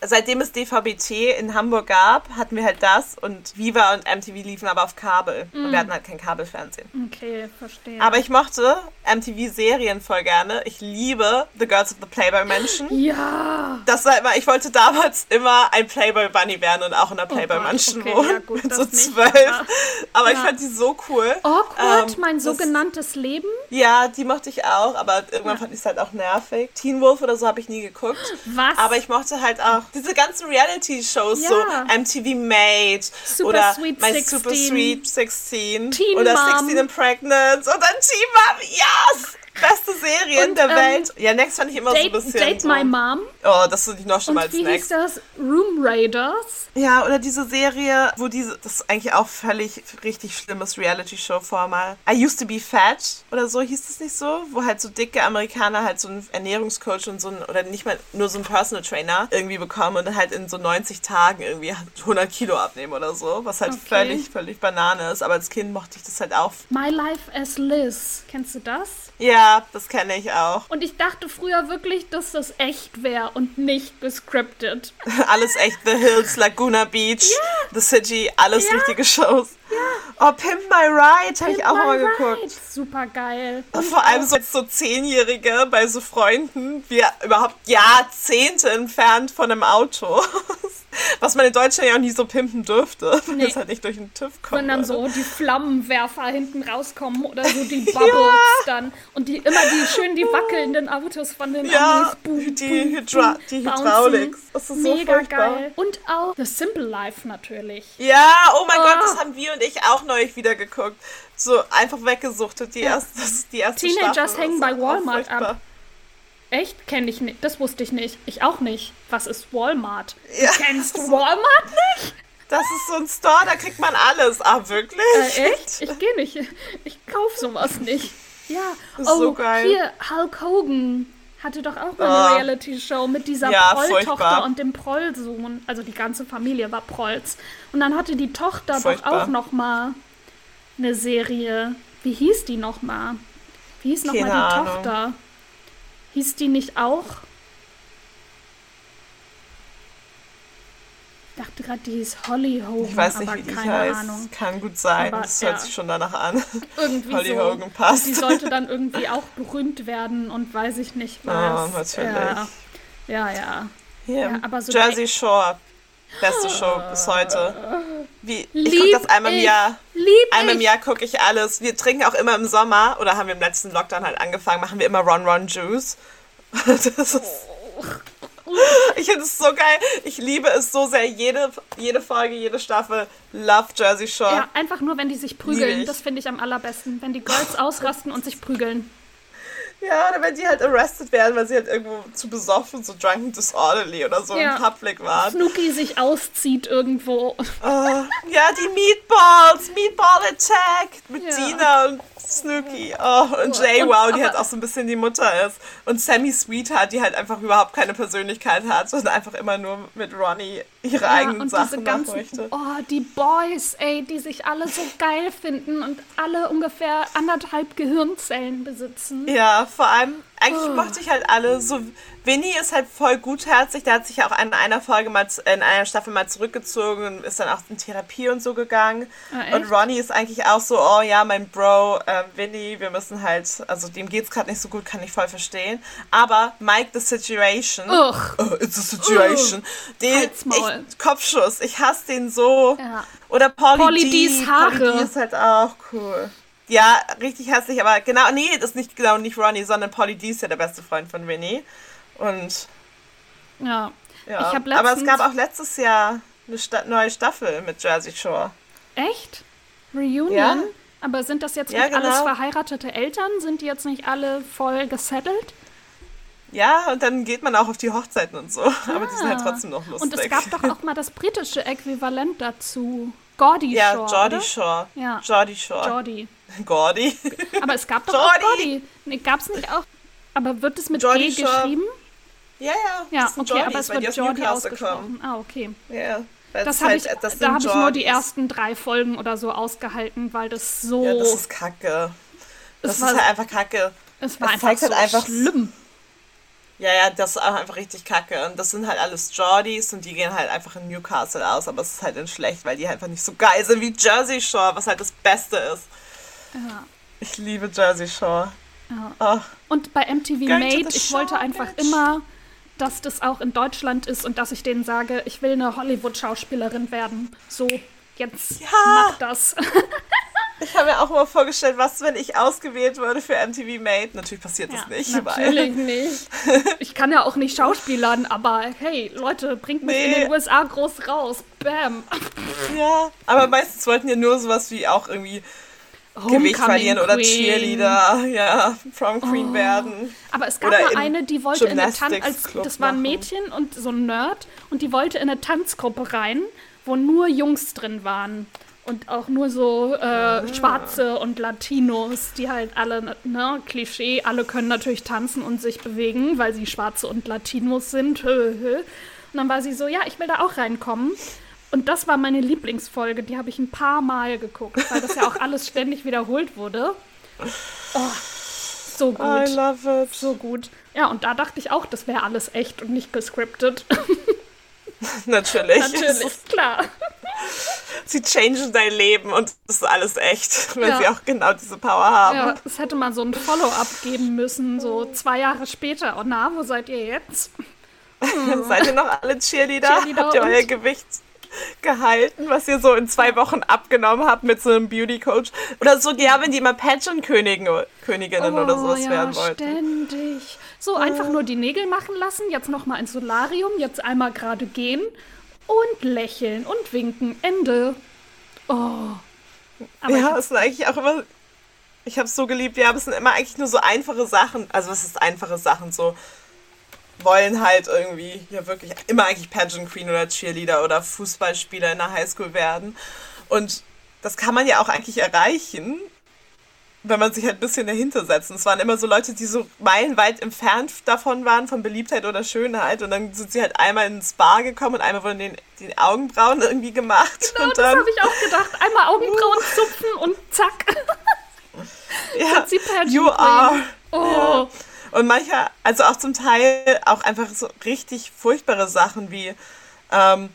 Seitdem es DVB-T in Hamburg gab, hatten wir halt das und Viva und MTV liefen aber auf Kabel. Und wir hatten halt kein Kabelfernsehen. Okay, verstehe. Aber ich mochte MTV-Serien voll gerne. Ich liebe The Girls of the Playboy Mansion. ja. Das war immer, ich wollte damals immer ein Playboy Bunny werden und auch in der Playboy Oh Gott, Mansion okay, wohnen. ja gut, mit so zwölf. aber- Aber ich Ja. fand die so cool. Awkward, Ähm, mein sogenanntes Leben. Ja, die mochte ich auch, aber irgendwann fand ich es halt auch nervig. Teen Wolf oder so habe ich nie geguckt. Was? Aber ich mochte halt auch diese ganzen Reality-Shows, Ja. so MTV Made Super oder Sweet My 16. Super Sweet 16 Teen oder Mom. 16 and Pregnant und dann Teen Mom, yes! Beste Serien Und, der ähm, Welt. Ja, Next fand ich immer so ein Date, bisschen Date so. My Mom. Oh, das finde ich noch schlimmer Und als wie Next. hieß das? Room Raiders. Ja, oder diese Serie, wo diese, das ist eigentlich auch völlig richtig schlimmes Reality-Show-Format. I Used to Be Fat oder so hieß das nicht so? Wo halt so dicke Amerikaner halt so einen Ernährungscoach und so ein, oder nicht mal nur so einen Personal Trainer irgendwie bekommen und dann halt in so 90 Tagen irgendwie 100 Kilo abnehmen oder so, was halt Okay. völlig, völlig Banane ist. Aber als Kind mochte ich das halt auch. My Life as Liz. Kennst du das? Ja, das kenne ich auch. Und ich dachte früher wirklich, dass das echt wäre und nicht gescriptet. Alles echt, The Hills, Laguna Beach, The City, alles Ja. richtige Shows. Oh, Pimp My Ride habe ich auch mal geguckt. Super geil. Und vor allem so, so Zehnjährige bei so Freunden, wir überhaupt Jahrzehnte entfernt von einem Auto. Was man in Deutschland ja auch nie so pimpen dürfte, wenn Nee. es halt nicht durch den TÜV kommt. Wenn dann so die Flammenwerfer hinten rauskommen oder so die Bubbles dann und die immer die schön die wackelnden Autos von den Ja, Amis. Boom, die, boom, Hydra boom, die. Hydraulik. Das ist so Mega furchtbar. geil. Und auch The Simple Life natürlich. Ja, oh mein Oh. Gott, das haben wir und ich auch neulich wieder geguckt. So einfach weggesuchtet, die erste, das ist die erste Teenagers Staffel. hängen bei auch Walmart ab. Echt? Kenne ich nicht. Das wusste ich nicht. Ich auch nicht. Was ist Walmart? Ja. Du kennst Walmart nicht? Das ist so ein Store, da kriegt man alles. Ah, wirklich? Äh, echt? Ich gehe nicht. Ich kaufe sowas nicht. Ja. Das ist oh, so geil. hier, Hulk Hogan hatte doch auch mal eine Ah. Reality-Show mit dieser Ja, Prolltochter und dem Prollsohn. Also die ganze Familie war Prolls. Und dann hatte die Tochter doch Furchtbar. auch noch mal eine Serie. Wie hieß die noch mal? Wie hieß noch mal Keine die Ahnung. Tochter? Hieß die nicht auch? Ich dachte gerade, die hieß Holly Hogan, Ich weiß nicht, aber wie die keine heißt. Ahnung. Kann gut sein. Aber, das hört ja. sich schon danach an. Irgendwie Holly so. Hogan passt. Die sollte dann irgendwie auch berühmt werden und weiß ich nicht was. Oh, natürlich. Ja, ja. ja. Ja, aber so Jersey Shore. Beste Show bis heute. Wie, ich gucke das einmal im ich. Jahr. Lieb Einmal im. Jahr gucke ich alles. Wir trinken auch immer im Sommer, oder haben wir im letzten Lockdown halt angefangen, machen wir immer Ron Ron Juice. Das ist, ich finde es so geil. Ich liebe es so sehr. Jede, jede Folge, jede Staffel. Love Jersey Shore. Ja, einfach nur, wenn die sich prügeln. Das finde ich am allerbesten. Wenn die Girls ausrasten und sich prügeln. Ja, oder wenn die halt arrested werden, weil sie halt irgendwo zu besoffen, so drunken disorderly oder so Ja. im Public waren. Snooki sich auszieht irgendwo. Oh, ja, die Meatballs, Meatball Attack mit Ja. Dina und Snooki. Oh, und Jay, Und- wow, die halt auch so ein bisschen die Mutter ist. Und Sammy Sweetheart, die halt einfach überhaupt keine Persönlichkeit hat und einfach immer nur mit Ronnie ihre Ja, eigenen und Sachen diese ganzen, oh, die Boys, ey, die sich alle so geil finden und alle ungefähr anderthalb Gehirnzellen besitzen. Ja, vor allem, eigentlich Oh. mochte ich halt alle so. Vinny ist halt voll gutherzig, der hat sich ja auch in einer Folge mal, in einer Staffel mal zurückgezogen und ist dann auch in Therapie und so gegangen. Ah, und Ronnie ist eigentlich auch so, oh ja, mein Bro, ähm, Vinny, wir müssen halt, also dem geht's gerade nicht so gut, kann ich voll verstehen. Aber Mike the Situation. Ugh. Oh, it's a situation. Den, Halt's Maul. ich, Kopfschuss, ich hasse den so. Ja. Oder Polly, Polly. D's Haare. Polly D ist halt auch cool. Ja, richtig hässlich, aber genau, nee, das ist nicht genau nicht Ronnie, sondern Polly D ist ja der beste Freund von Winnie. Und Ja. ja, aber es gab auch letztes Jahr eine Sta neue Staffel mit Jersey Shore. Echt? Reunion? Ja. Aber sind das jetzt Ja, nicht alles genau. verheiratete Eltern? Sind die jetzt nicht alle voll gesettelt? Ja, und dann geht man auch auf die Hochzeiten und so, aber die sind halt Ah. trotzdem noch lustig. Und es gab doch auch mal das britische Äquivalent dazu. Gordy ja, Shore. Jordy oder? Shore. Ja. Jordy Shore. Jordi. Gordy. Aber es gab doch auch Jordi. Gordy. Nee, gab's nicht auch. Aber wird es mit Jordi G Shore. Ja, ja. Ja, das okay, aber Jordys, es wird Jordi ausgesprochen. Ah, okay. Ja. Das halt, ich, das da habe ich nur die ersten drei Folgen oder so ausgehalten, weil das so. Ja, das ist kacke. Das Es ist war- halt einfach kacke. es war es einfach zeigt so halt einfach- schlimm. Ja, ja, das ist auch einfach richtig kacke. Und das sind halt alles Jordys und die gehen halt einfach in Newcastle aus, aber es ist halt in schlecht, weil die halt einfach nicht so geil sind wie Jersey Shore, was halt das Beste ist. Ja. Ich liebe Jersey Shore. Ja. Oh, Und bei MTV Made, ich wollte einfach bitch. immer, dass das auch in Deutschland ist und dass ich denen sage, ich will eine Hollywood-Schauspielerin werden. So, jetzt Ja. mach das. ich habe mir auch immer vorgestellt, was, wenn ich ausgewählt würde für MTV Made. Natürlich passiert das Ja, nicht, natürlich nicht. Ich kann ja auch nicht schauspielern, aber hey, Leute, bringt mich in Nee. den USA groß raus. Bam. weil. Ja, aber meistens wollten ja nur sowas wie auch irgendwie Gewicht verlieren oder Queen. Cheerleader, ja, Prom Queen werden. Aber es gab Oder mal in eine, die wollte in eine Tanz, als das war ein. Mädchen und so ein Nerd und die wollte in eine Tanzgruppe rein, wo nur Jungs drin waren und auch nur so Ah. äh, Schwarze und Latinos, die halt alle ne Klischee, alle können natürlich tanzen und sich bewegen, weil sie Schwarze und Latinos sind. Und dann war sie so, ja, ich will da auch reinkommen. Und das war meine Lieblingsfolge, die habe ich ein paar Mal geguckt, weil das ja auch alles ständig wiederholt wurde. Oh, so gut. I love it. So gut. Ja, und da dachte ich auch, das wäre alles echt und nicht gescriptet. Natürlich. Natürlich, klar. Sie changen dein Leben und das ist alles echt, weil Ja. sie auch genau diese Power haben. Ja, es hätte mal so ein Follow-up geben müssen, so zwei Jahre später. Oh na, wo seid ihr jetzt? Seid ihr noch alle Cheerleader? Cheerleader habt ihr euer Gewicht gehalten, was ihr so in zwei Wochen abgenommen habt mit so einem Beauty-Coach? Oder so, ja, wenn die mal Pageant-Königinnen Königinnen oder sowas Oh, ja, werden wollten. ständig. So, einfach nur die Nägel machen lassen, jetzt noch mal ins Solarium, jetzt einmal gerade gehen und lächeln und winken. Ende. Oh. Aber ja, es sind eigentlich auch immer. Ich habe es so geliebt, ja, aber es sind immer eigentlich nur so einfache Sachen. Also, was ist einfache Sachen? So wollen halt irgendwie, ja, wirklich immer eigentlich Pageant Queen oder Cheerleader oder Fußballspieler in der Highschool werden. Und das kann man ja auch eigentlich erreichen. wenn man sich halt ein bisschen dahinter setzt. Und es waren immer so Leute, die so meilenweit entfernt davon waren, von Beliebtheit oder Schönheit. Und dann sind sie halt einmal ins Bar gekommen und einmal wurden den, die Augenbrauen irgendwie gemacht. Genau, und das habe ich auch gedacht. Einmal Augenbrauen zupfen und zack. ja, you are. Oh. Und mancher, also auch zum Teil auch einfach so richtig furchtbare Sachen wie ähm,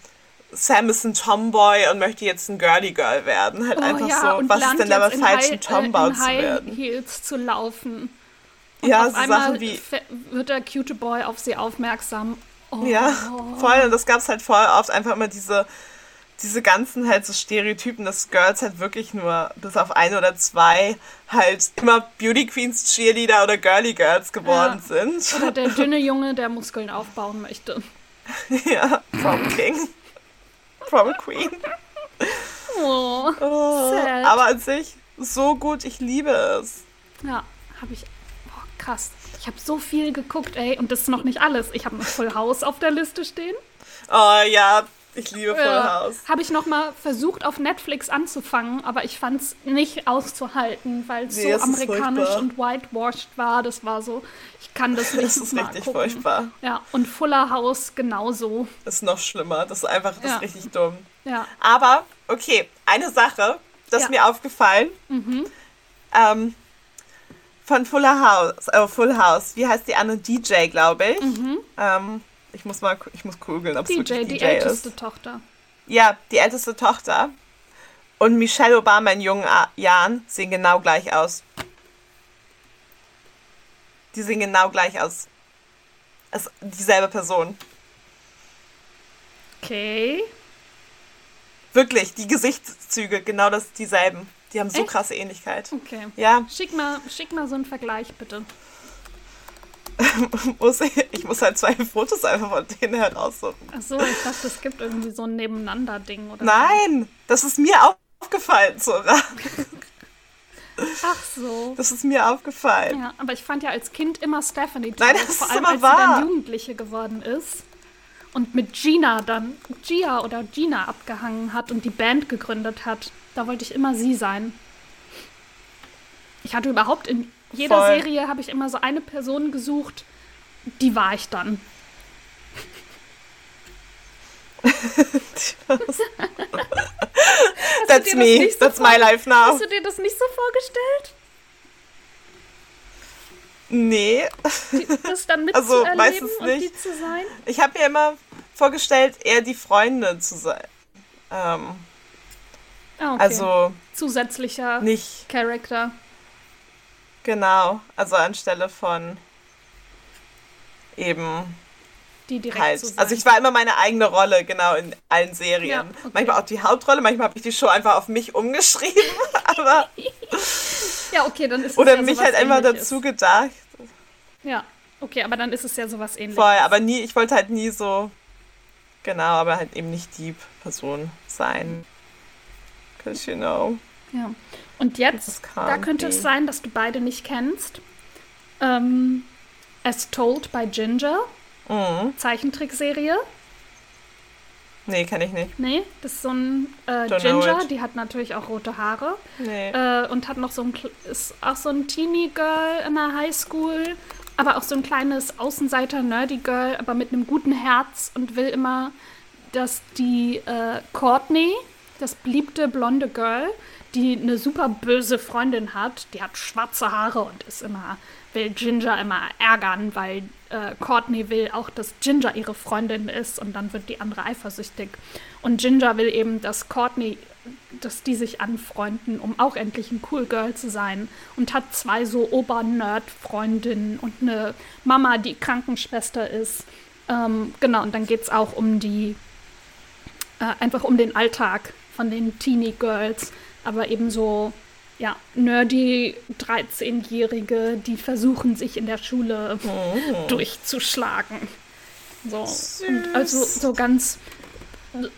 Sam ist ein Tomboy und möchte jetzt ein Girly Girl werden. Halt Oh einfach ja, so, was ist denn dabei falsch, ein Tomboy äh, zu werden? Heels zu laufen. Und Ja, auf so einmal Sachen wie, wird der cute Boy auf sie aufmerksam. Oh. ja, voll. Und das gab es halt voll oft einfach immer diese, diese ganzen halt so Stereotypen, dass Girls halt wirklich nur bis auf ein oder zwei halt immer Beauty Queens, Cheerleader oder Girly Girls geworden sind. Oder der dünne Junge, der Muskeln aufbauen möchte. ja, Prom King. Prom Queen. Oh. Oh, Sad. aber an sich so gut, ich liebe es. Ja, habe ich. Boah, krass. Ich habe so viel geguckt, ey. Und das ist noch nicht alles. Ich habe noch Full House auf der Liste stehen. Oh ja, ich liebe Full Ja. House. Habe ich noch mal versucht, auf Netflix anzufangen, aber ich fand es nicht auszuhalten, weil es Nee, so amerikanisch und whitewashed war. Das war so, ich kann das nicht Das ist mal richtig gucken. furchtbar. Ja, und Fuller House genauso. Das ist noch schlimmer. Das ist einfach das Ja. ist richtig dumm. Ja. Aber, okay, eine Sache, das ist mir aufgefallen. Ähm, von Fuller House, äh, Full House, wie heißt die andere? DJ, glaube ich. Ähm, ich muss mal, ich muss googeln, ob es DJ, die DJ älteste ist. Tochter. Ja, die älteste Tochter. Und Michelle Obama in jungen Jahren sehen genau gleich aus. Die sehen genau gleich aus. Es dieselbe Person. Okay. Wirklich, die Gesichtszüge, genau das dieselben. Die haben so Echt? krasse Ähnlichkeit. Okay. Ja, Schick mal, schick mal so einen Vergleich, bitte. muss ich, ich muss halt zwei Fotos einfach von denen heraussuchen. Achso, ich dachte, es gibt irgendwie so ein Nebeneinander-Ding oder Nein, das ist mir aufgefallen, Zora. so. Ach so. Das ist mir aufgefallen. Ja, aber ich fand ja als Kind immer Stephanie toll, Nein, das vor ist allem immer als sie dann wahr. Jugendliche geworden ist und mit Gina dann, Gia oder Gina abgehangen hat und die Band gegründet hat. Da wollte ich immer sie sein. Ich hatte überhaupt in jeder Voll. Serie habe ich immer so eine Person gesucht, die war ich dann. That's me. so That's my life now. Hast du dir das nicht so vorgestellt? Nee. Das dann Also, mitzuerleben meistens und die nicht. zu sein? Ich habe mir immer vorgestellt, eher die Freundin zu sein. Ähm, Ah, okay. Also Zusätzlicher nicht Charakter. Genau. Also anstelle von eben Die direkt halt. sein. Also ich war immer meine eigene Rolle, genau, in allen Serien. Ja, okay. Manchmal auch die Hauptrolle, manchmal habe ich die Show einfach auf mich umgeschrieben. aber, Ja, okay, dann ist es oder ja mich halt Ähnliches. dazu gedacht. Ja, okay, aber dann ist es ja sowas ähnliches. Voll, aber nie, ich wollte halt nie so, genau, aber halt eben nicht die Person sein. Cause you know. Ja. Und jetzt, da könnte es sein, dass du beide nicht kennst. Ähm, As Told by Ginger, Mhm. Zeichentrickserie. Nee, kann ich nicht. Nee, das ist so ein äh, Ginger, die hat natürlich auch rote Haare. Nee. Äh, und hat noch so ein, ist auch so ein Teenie-Girl in der Highschool, aber auch so ein kleines Außenseiter-Nerdy-Girl, aber mit einem guten Herz und will immer, dass die äh, Courtney, das beliebte blonde Girl, die eine super böse Freundin hat, die hat schwarze Haare und ist immer, will Ginger immer ärgern, weil äh, Courtney will auch, dass Ginger ihre Freundin ist und dann wird die andere eifersüchtig. Und Ginger will eben, dass Courtney, dass die sich anfreunden, um auch endlich ein Cool Girl zu sein. Und hat zwei so Ober-Nerd-Freundinnen und eine Mama, die Krankenschwester ist. Ähm, genau, und dann geht es auch um die, äh, einfach um den Alltag von den Teenie Girls, aber eben so, ja, nerdy 13-Jährige, die versuchen, sich in der Schule durchzuschlagen. So, und also so ganz,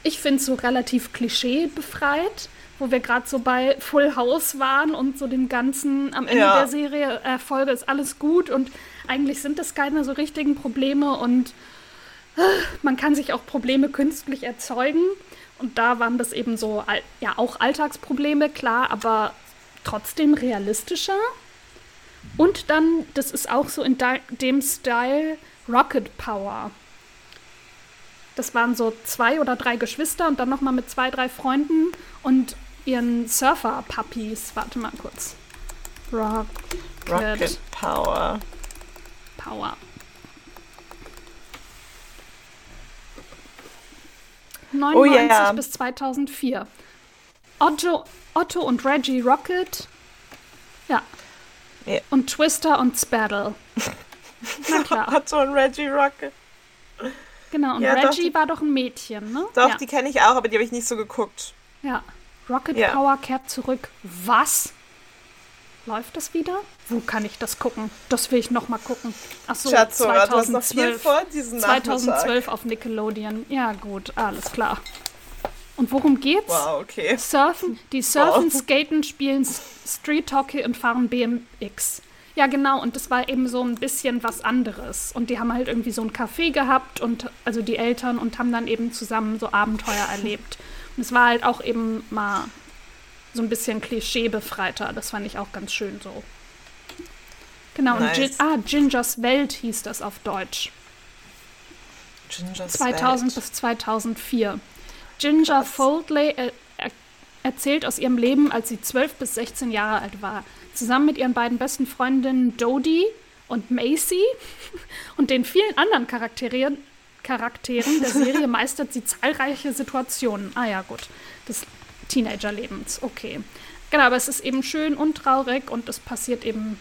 ich finde es so relativ klischeebefreit, wo wir gerade so bei Full House waren und so dem ganzen, am Ende Ja. der Serie, äh, Folge ist alles gut und eigentlich sind das keine so richtigen Probleme und äh, man kann sich auch Probleme künstlich erzeugen. Und da waren das eben so, ja, auch Alltagsprobleme, klar, aber trotzdem realistischer. Und dann, das ist auch so in dem Style Rocket Power. Das waren so zwei oder drei Geschwister und dann nochmal mit zwei, drei Freunden und ihren Surfer-Puppies. Warte mal kurz. Rocket, Rocket Power. Power. 99 oh, yeah. bis 2004. Otto, Otto und Reggie Rocket. Ja. Yeah. Und Twister und Spaddle. Na klar. Otto und Reggie Rocket. Genau, und ja, Reggie doch, war doch ein Mädchen, ne? Doch, ja. die kenne ich auch, aber die habe ich nicht so geguckt. Ja. Rocket ja. Power kehrt zurück. Was? Läuft das wieder? Wo kann ich das gucken? Das will ich noch mal gucken. Achso, Schatzo, 2012. Du hast noch viel vor diesen 2012 auf Nickelodeon. Ja, gut, alles klar. Und worum geht's? Wow, okay. Surfen. Die surfen, wow. skaten, spielen Street Hockey und fahren BMX. Ja, genau. Und das war eben so ein bisschen was anderes. Und die haben halt irgendwie so ein Café gehabt und also die Eltern und haben dann eben zusammen so Abenteuer erlebt. Und es war halt auch eben mal so ein bisschen klischeebefreiter. Das fand ich auch ganz schön so. Genau, nice. und Gin ah, Gingers Welt hieß das auf Deutsch. Gingers 2000 Welt. bis 2004. Ginger Krass. Foldley er, er, erzählt aus ihrem Leben, als sie 12 bis 16 Jahre alt war. Zusammen mit ihren beiden besten Freundinnen Dodie und Macy und den vielen anderen Charakteren, Charakteren der Serie meistert sie zahlreiche Situationen. Ah ja, gut. Des Teenagerlebens. Okay. Genau, aber es ist eben schön und traurig und es passiert eben.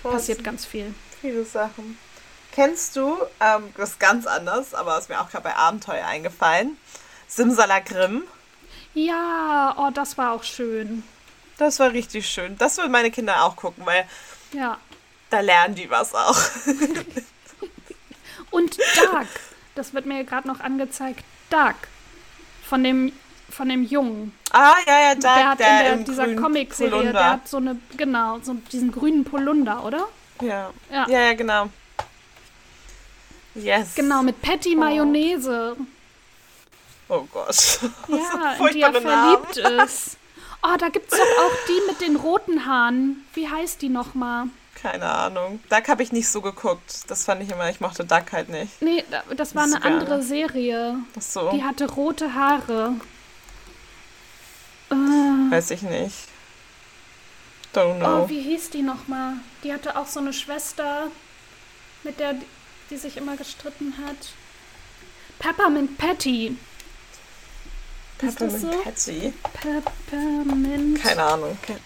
Krass. Passiert ganz viel. Viele Sachen. Kennst du, ähm, das ist ganz anders, aber ist mir auch gerade bei Abenteuer eingefallen, Simsalagrim? Ja, oh, das war auch schön. Das war richtig schön. Das würden meine Kinder auch gucken, weil ja. da lernen die was auch. Und Dark, das wird mir gerade noch angezeigt. Dark, von dem, von dem Jungen. Ah, ja, ja, Dark, der hat der in der, dieser Comic-Serie, der hat so eine, genau, so diesen grünen Polunder, oder? Ja. Ja, ja, ja genau. Yes. Genau, mit Patty oh. Mayonnaise. Oh Gott. Ja, in die er verliebt ist. Oh, da gibt es doch auch die mit den roten Haaren. Wie heißt die nochmal? Keine Ahnung. Duck habe ich nicht so geguckt. Das fand ich immer, ich mochte Duck halt nicht. Nee, das war eine so andere Serie. Ach so. Die hatte rote Haare. Äh. Weiß ich nicht. Don't know. Oh, wie hieß die nochmal? Die hatte auch so eine Schwester, mit der die sich immer gestritten hat. Peppermint Patty. Peppermint so? Patty? Peppermint. Keine Ahnung. Okay.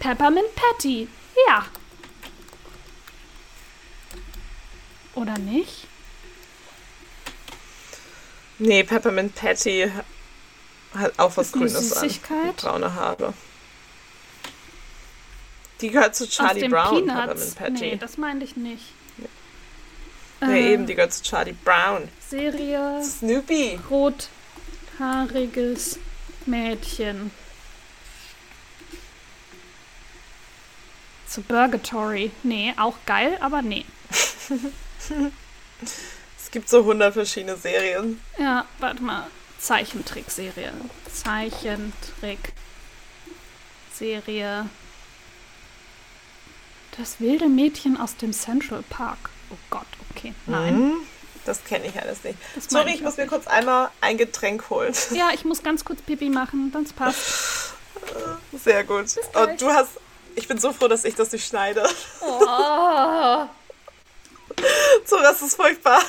Peppermint Patty. Ja. Oder nicht? Nee, Peppermint Patty hat auch was Grünes an. Braune Haare. Die gehört zu Charlie Brown, Peanuts. Peppermint Patty. Nee, das meinte ich nicht. Ja, äh, eben, die gehört zu Charlie Brown. Serie. Snoopy. Rothaariges Mädchen. Zu Burgatory. Nee, auch geil, aber nee. es gibt so 100 verschiedene Serien. Ja, warte mal. Zeichentrickserie. Zeichentrick-Serie. Das wilde Mädchen aus dem Central Park. Oh Gott, okay. Nein. Mhm. Das kenne ich alles nicht. Das Sorry, ich, ich muss mir kurz einmal ein Getränk holen. Ja, ich muss ganz kurz Pipi machen, dann passt. Sehr gut. Und du hast. Ich bin so froh, dass ich das nicht schneide. Oh. so, das ist furchtbar.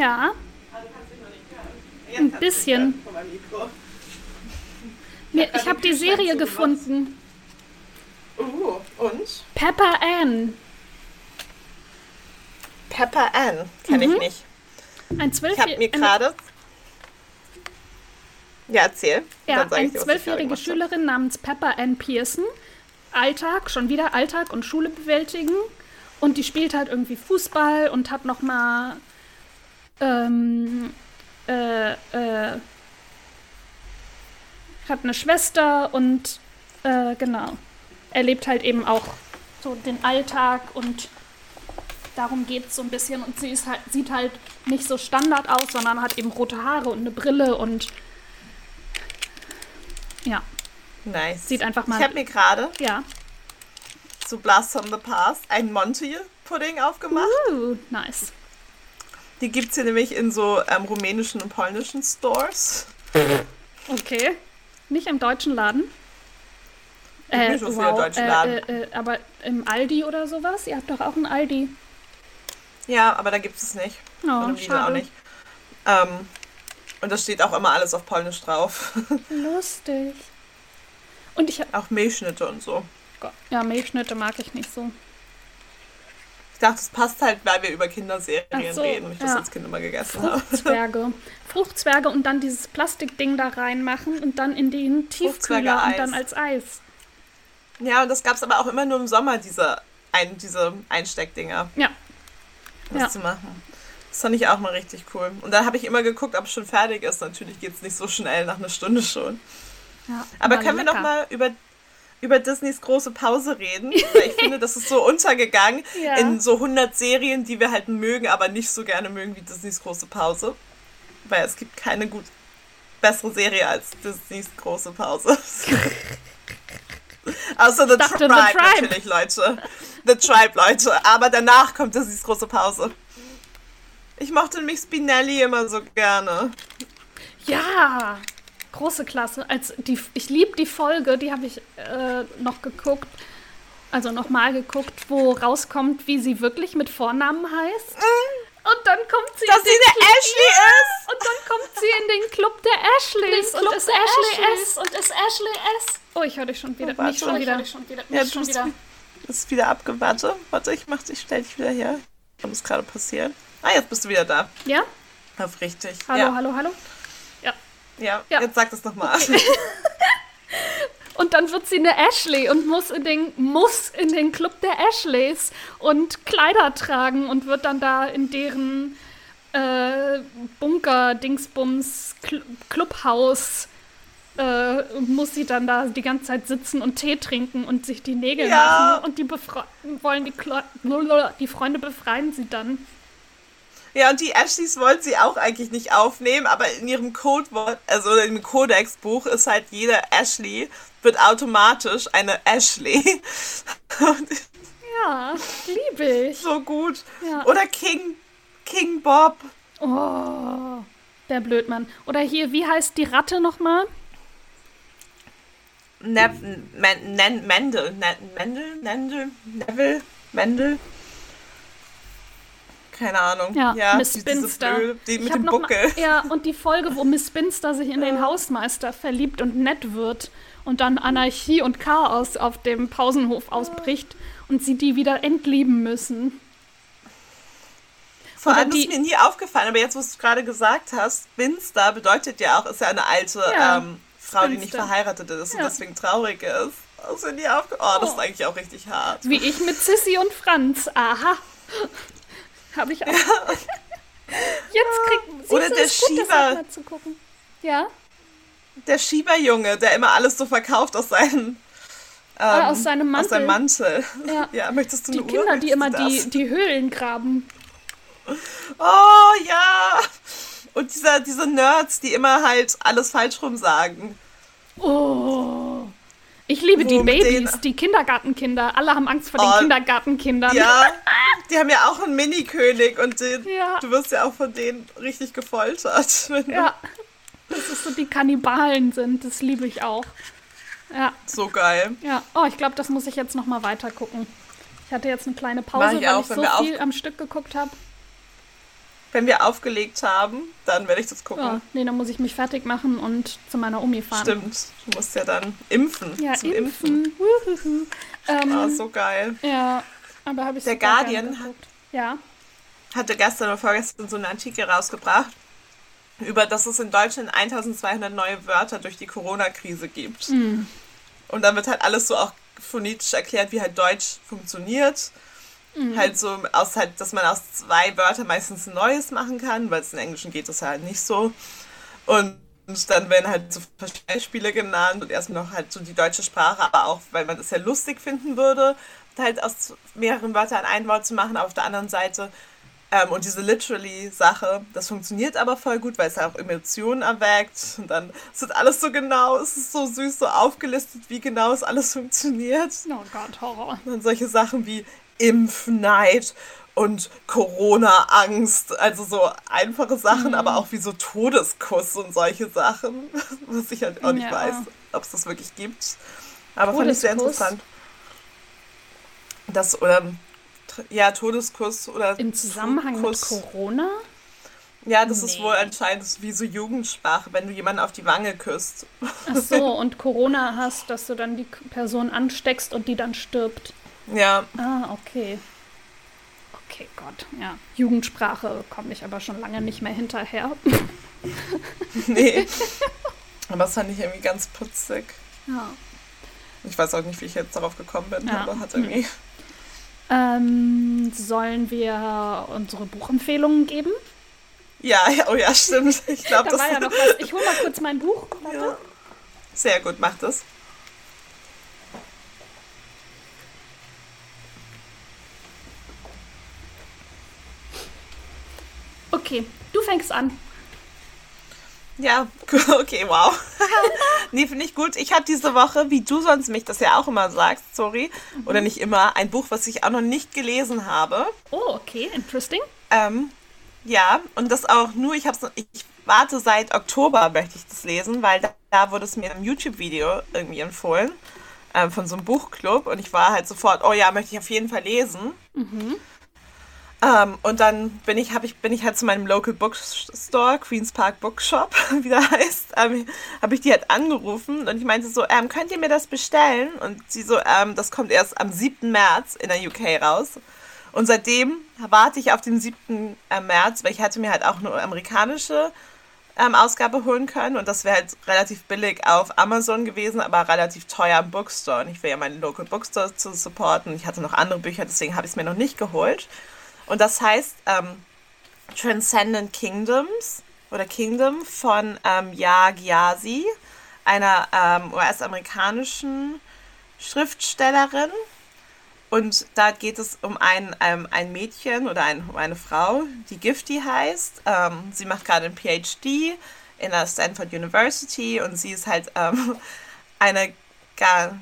Ja, ein bisschen. Ich habe die Serie gefunden. Uh, und? Pepper Ann. Pepper Ann. Kenn ich nicht. Ein Ich habe mir zwölfjähriger gerade. Ja, erzähl. ja, eine zwölfjährige. Schülerin namens Pepper Ann Pearson. Alltag, schon wieder Alltag und Schule bewältigen. Und die spielt halt irgendwie Fußball und hat noch mal ähm, äh, äh, hat eine Schwester und äh, genau erlebt halt eben auch so den Alltag und darum geht es so ein bisschen und sie ist halt, sieht halt nicht so Standard aus, sondern hat eben rote Haare und eine Brille und ja, Nice. Sieht einfach mal- Ich habe mir gerade ja. zu Blast from the Past einen Monty-Pudding aufgemacht. Uh, nice. Die gibt es hier nämlich in so ähm, rumänischen und polnischen Stores. Okay. Nicht im deutschen Laden. Nicht so viele deutsche Laden. Äh, äh, aber im Aldi oder sowas? Ihr habt doch auch einen Aldi. Ja, aber da gibt es nicht. Oh, und Lidl auch schade. nicht. Ähm, und da steht auch immer alles auf Polnisch drauf. Lustig. Und ich habe... auch Milchschnitte und so. Ja, Milchschnitte mag ich nicht so. Ich dachte, das passt halt, weil wir über Kinderserien so, reden und ich das ja. als Kind immer gegessen habe. Fruchtzwerge. Fruchtzwerge und dann dieses Plastikding da reinmachen und dann in den Tiefkühler und dann als Eis. Ja, und das gab es aber auch immer nur im Sommer, diese, ein, diese Einsteckdinger. Ja. Das Ja. zu machen. Das fand ich auch mal richtig cool. Und dann habe ich immer geguckt, ob es schon fertig ist. Natürlich geht es nicht so schnell, nach einer Stunde schon. ja Aber können wir lecker. noch mal über, über Disneys große Pause reden? Weil ich finde, das ist so untergegangen Ja. in so 100 Serien, die wir halt mögen, aber nicht so gerne mögen wie Disneys große Pause. Weil es gibt keine gut bessere Serie als Disneys große Pause. Außer The dachte, The Tribe, Tribe. natürlich, Leute. The Tribe, Leute. Aber danach kommt Disneys große Pause. Ich mochte nämlich Spinelli immer so gerne. Ja, große Klasse. Als die, ich liebe die Folge, die habe ich äh, noch geguckt, also nochmal geguckt, wo rauskommt, wie sie wirklich mit Vornamen heißt. Und dann kommt sie Dass in sie den eine Club, Ashley ist! und dann kommt sie in den Club der Ashleys und ist Ashley S. und ist Ashley S. Oh, ich höre dich schon wieder. Oh, warte. nicht schon ich wieder. schon wieder. Ja, schon du wieder. ist wieder abgewartet. Warte, ich mach dich, stell dich wieder her. Was ist gerade passiert? Ah, jetzt bist du wieder da. Ja? Auf richtig. Hallo, ja. hallo, hallo. Ja. Ja. Jetzt sag das nochmal. Und dann wird sie eine Ashley und muss in den, muss in den Club der Ashleys und Kleider tragen und wird dann da in deren äh, Bunker, Dingsbums, Cl Clubhaus, äh, muss sie dann da die ganze Zeit sitzen und Tee trinken und sich die Nägel Ja. machen. Und die wollen die, die Freunde befreien sie dann. Ja, und die Ashleys wollte sie auch eigentlich nicht aufnehmen, aber in ihrem Codewort, also im Codex-Buch ist halt jede Ashley wird automatisch eine Ashley. Und Ja, liebe ich. so gut. Ja. Oder King, King Bob. Oh, der Blödmann. Oder hier, wie heißt die Ratte nochmal? Nev, Men, Nen, Mendel, Nen, Mendel, Nendel, Neville, Mendel. Keine Ahnung. Ja, Miss die, diese Spinster. Blöde, die mit dem noch mal- Buckel. ja, und die Folge, wo Miss Spinster sich in den Hausmeister verliebt und nett wird und dann Anarchie und Chaos auf dem Pausenhof ausbricht und sie die wieder entlieben müssen. Vor oder allem die- ist mir nie aufgefallen, aber jetzt, wo du es gerade gesagt hast, Spinster bedeutet ja auch, ist ja eine alte Ja, ähm, Frau, die nicht Spinster. verheiratet ist und Ja. deswegen traurig ist. Das ist mir nie aufge Oh, das ist Oh. eigentlich auch richtig hart. Wie ich mit Sissy und Franz. Aha. Habe ich auch. Jetzt kriegt Oder der gut, Schieber. mal zu gucken. Ja, Der Schieberjunge, der immer alles so verkauft aus seinem, ähm, Ah, aus seinem Aus seinem Mantel. ja. Ja, möchtest du Die eine Uhr? Kinder, die immer die, die Höhlen graben. Oh ja! Und dieser, diese Nerds, die immer halt alles falsch rum sagen. Oh. Ich liebe die Babys, denen- die Kindergartenkinder. Alle haben Angst vor den Oh. Kindergartenkindern. Ja, die haben ja auch einen Mini-König und den, Ja. du wirst ja auch von denen richtig gefoltert. wenn du- Ja. Das ist so, die Kannibalen sind. Das liebe ich auch. Ja, So geil. ja. Oh, ich glaube, das muss ich jetzt noch mal weiter gucken. Ich hatte jetzt eine kleine Pause, ich weil auch, ich so wir auf- viel am Stück geguckt habe. Wenn wir aufgelegt haben, dann werde ich das gucken. Ja, nee, dann muss ich mich fertig machen und zu meiner Omi fahren. Stimmt, du musst ja dann impfen. Ja, zum impfen. Ähm, Ah, so geil. Ja, aber habe ich Der Guardian geguckt. Ja. hatte gestern oder vorgestern so einen Artikel rausgebracht, über dass es in Deutschland 1200 neue Wörter durch die Corona-Krise gibt. Hm. Und dann wird halt alles so auch phonetisch erklärt, wie halt Deutsch funktioniert. Mhm. Halt so aus halt, dass man aus zwei Wörtern meistens ein neues machen kann, weil es in Englischen geht das halt nicht so. Und dann werden halt so Beispiele genannt und erstmal noch halt so die deutsche Sprache, aber auch, weil man das ja lustig finden würde, halt aus mehreren Wörtern ein Wort zu machen. Auf der anderen Seite ähm, und diese literally-Sache, das funktioniert aber voll gut, weil es auch Emotionen erweckt. Und dann es wird alles so genau, es ist so süß, so aufgelistet, wie genau es alles funktioniert. Oh Gott, Horror. Und dann solche Sachen wie Impfneid und Corona-Angst. Also so einfache Sachen, aber auch wie so Todeskuss und solche Sachen. Was ich halt auch nicht Ja. weiß, ob es das wirklich gibt. Aber fand ich sehr Todeskuss? interessant. Das, oder, ja, Todeskuss oder Im Zusammenhang mit Kuss. Corona? Ja, das ist Nee. wohl anscheinend wie so Jugendsprache, wenn du jemanden auf die Wange küsst. Ach so, und Corona hast, dass du dann die Person ansteckst und die dann stirbt. Ja, Ah, okay. Okay, Gott, ja. Jugendsprache komme ich aber schon lange nicht mehr hinterher. nee. Aber das fand ich irgendwie ganz putzig. Ja. Ich weiß auch nicht, wie ich jetzt darauf gekommen bin, Ja. aber hat irgendwie. Ähm, sollen wir unsere Buchempfehlungen geben? Ja, ja, oh ja, stimmt. Ich glaube, Da das war ja noch was. Ich hole mal kurz mein Buch. Ja. Sehr gut, macht das. Okay, du fängst an. Ja, okay, wow. nee, finde ich gut. Ich habe diese Woche, wie du sonst mich das ja auch immer sagst, sorry, oder nicht immer, ein Buch, was ich auch noch nicht gelesen habe. Oh, okay, interesting. Ähm, ja, und das auch nur, ich, hab's, ich warte seit Oktober, möchte ich das lesen, weil da, da wurde es mir im YouTube-Video irgendwie empfohlen, ähm, von so einem Buchclub. Und ich war halt sofort, oh ja, möchte ich auf jeden Fall lesen. Ähm, und dann bin ich, hab ich, bin ich halt zu meinem Local Bookstore, Queen's Park Bookshop, wie der heißt, ähm, habe ich die halt angerufen und ich meinte so, ähm, könnt ihr mir das bestellen? Und sie so, ähm, das kommt erst am 7. März in der UK raus. Und seitdem warte ich auf den 7. äh, März, weil ich hätte mir halt auch eine amerikanische ähm, Ausgabe holen können und das wäre halt relativ billig auf Amazon gewesen, aber relativ teuer im Bookstore. Und ich will ja meinen Local Bookstore zu supporten. Ich hatte noch andere Bücher, deswegen habe ich es mir noch nicht geholt. Und das heißt ähm, Transcendent Kingdoms oder Kingdom von ähm, Ya Gyasi, einer ähm, US-amerikanischen Schriftstellerin. Und da geht es um ein, ähm, ein Mädchen oder ein, um eine Frau, die Gifty heißt. Ähm, sie macht gerade ein PhD in der Stanford University und sie ist halt ähm, eine Ga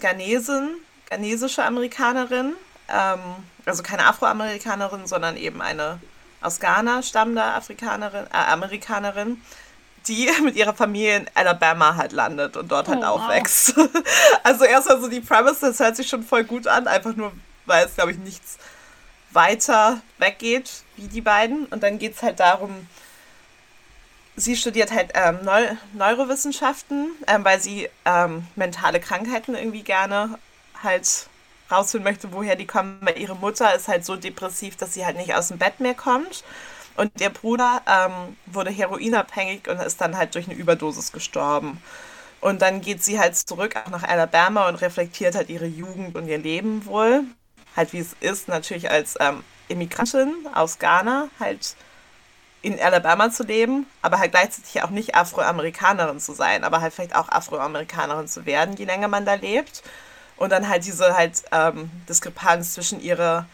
Ghanesin, ghanesische Amerikanerin. Ähm, also keine Afroamerikanerin, sondern eben eine aus Ghana stammende Afrikanerin, äh, Amerikanerin, die mit ihrer Familie in Alabama halt landet und dort halt Oh, wow. aufwächst. Also erstmal so die Premise, das hört sich schon voll gut an, einfach nur, weil es, glaube ich, nichts weiter weggeht wie die beiden. Und dann geht es halt darum, sie studiert halt ähm, Neu Neurowissenschaften, ähm, weil sie ähm, mentale Krankheiten irgendwie gerne halt rausfinden möchte, woher die kommen. Weil ihre Mutter ist halt so depressiv, dass sie halt nicht aus dem Bett mehr kommt. Und ihr Bruder ähm, wurde heroinabhängig und ist dann halt durch eine Überdosis gestorben. Und dann geht sie halt zurück auch nach Alabama und reflektiert halt ihre Jugend und ihr Leben wohl. Halt wie es ist, natürlich als ähm, Immigrantin aus Ghana halt in Alabama zu leben, aber halt gleichzeitig auch nicht Afroamerikanerin zu sein, aber halt vielleicht auch Afroamerikanerin zu werden, je länger man da lebt. Und dann halt diese halt ähm, Diskrepanz zwischen ihrer,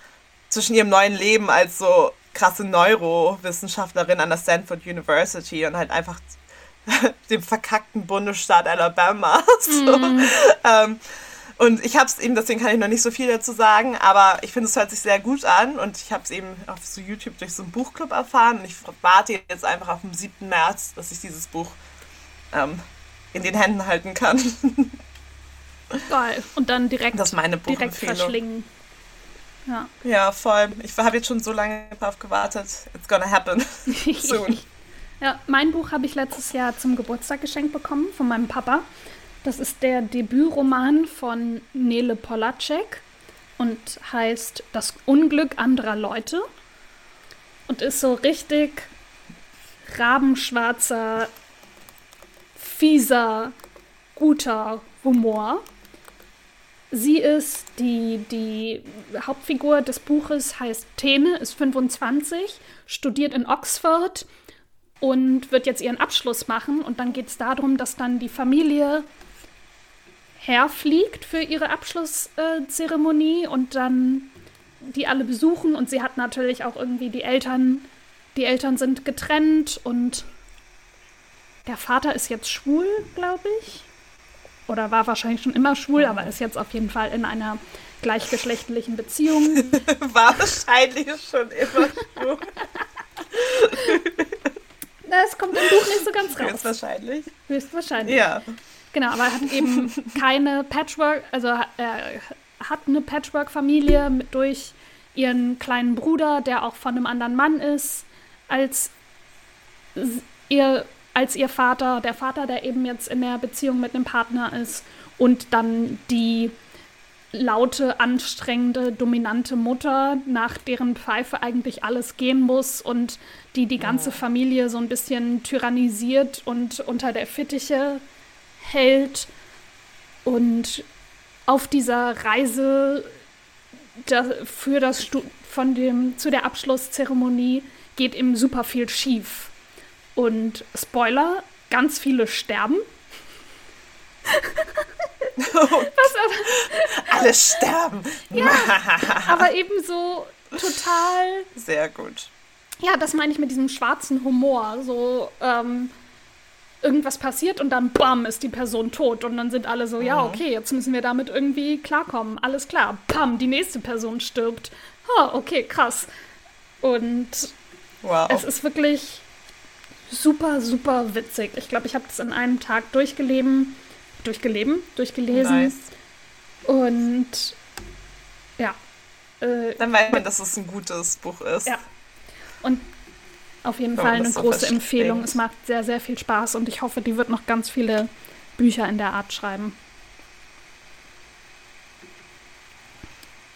zwischen ihrem neuen Leben als so krasse Neurowissenschaftlerin an der Stanford University und halt einfach dem verkackten Bundesstaat Alabama. so. ähm, und ich habe es eben, deswegen kann ich noch nicht so viel dazu sagen, aber ich finde, es hört sich sehr gut an und ich habe es eben auf so YouTube durch so einen Buchclub erfahren und ich warte jetzt einfach auf den 7. März, dass ich dieses Buch ähm, in den Händen halten kann. Geil. Und dann direkt, Das ist meine direkt verschlingen. Ja. Ja, voll. Ich habe jetzt schon so lange drauf gewartet. It's gonna happen soon. Ja, mein Buch habe ich letztes Jahr zum Geburtstag geschenkt bekommen von meinem Papa. Das ist der Debütroman von Nele Polacek und heißt Das Unglück anderer Leute und ist so richtig rabenschwarzer, fieser, guter Humor. Sie ist die, die Hauptfigur des Buches, heißt Tene, ist 25, studiert in Oxford und wird jetzt ihren Abschluss machen. Und dann geht es darum, dass dann die Familie herfliegt für ihre Abschlusszeremonie und dann die alle besuchen. Und sie hat natürlich auch irgendwie die Eltern, die Eltern sind getrennt und der Vater ist jetzt schwul, glaube ich oder war wahrscheinlich schon immer schwul, aber ist jetzt auf jeden Fall in einer gleichgeschlechtlichen Beziehung. war wahrscheinlich schon immer schwul. Das kommt im Buch nicht so ganz raus. Höchstwahrscheinlich. Höchstwahrscheinlich. Ja. Genau, aber er hat eben keine Patchwork, also er hat eine Patchwork-Familie durch ihren kleinen Bruder, der auch von einem anderen Mann ist, als ihr als ihr Vater, der Vater, der eben jetzt in der Beziehung mit einem Partner ist und dann die laute, anstrengende, dominante Mutter, nach deren Pfeife eigentlich alles gehen muss und die die ganze Familie so ein bisschen tyrannisiert und unter der Fittiche hält. Und auf dieser Reise für das Stu von dem, zu der Abschlusszeremonie geht ihm super viel schief. Und Spoiler, ganz viele sterben. Was aber, Alle sterben. Ja, aber eben so total. Sehr gut. Ja, das meine ich mit diesem schwarzen Humor. So, ähm, irgendwas passiert und dann bam, ist die Person tot. Und dann sind alle so, mhm. ja, okay, jetzt müssen wir damit irgendwie klarkommen. Alles klar. Bam, die nächste Person stirbt. Oh, okay, krass. Und wow. es ist wirklich super, super witzig. Ich glaube, ich habe das in einem Tag durchgeleben, durchgeleben, durchgelesen. Nice. Und ja. Äh, Dann weiß man, dass es ein gutes Buch ist. Ja. Und auf jeden Wenn Fall eine so große Empfehlung. Es macht sehr, sehr viel Spaß und ich hoffe, die wird noch ganz viele Bücher in der Art schreiben.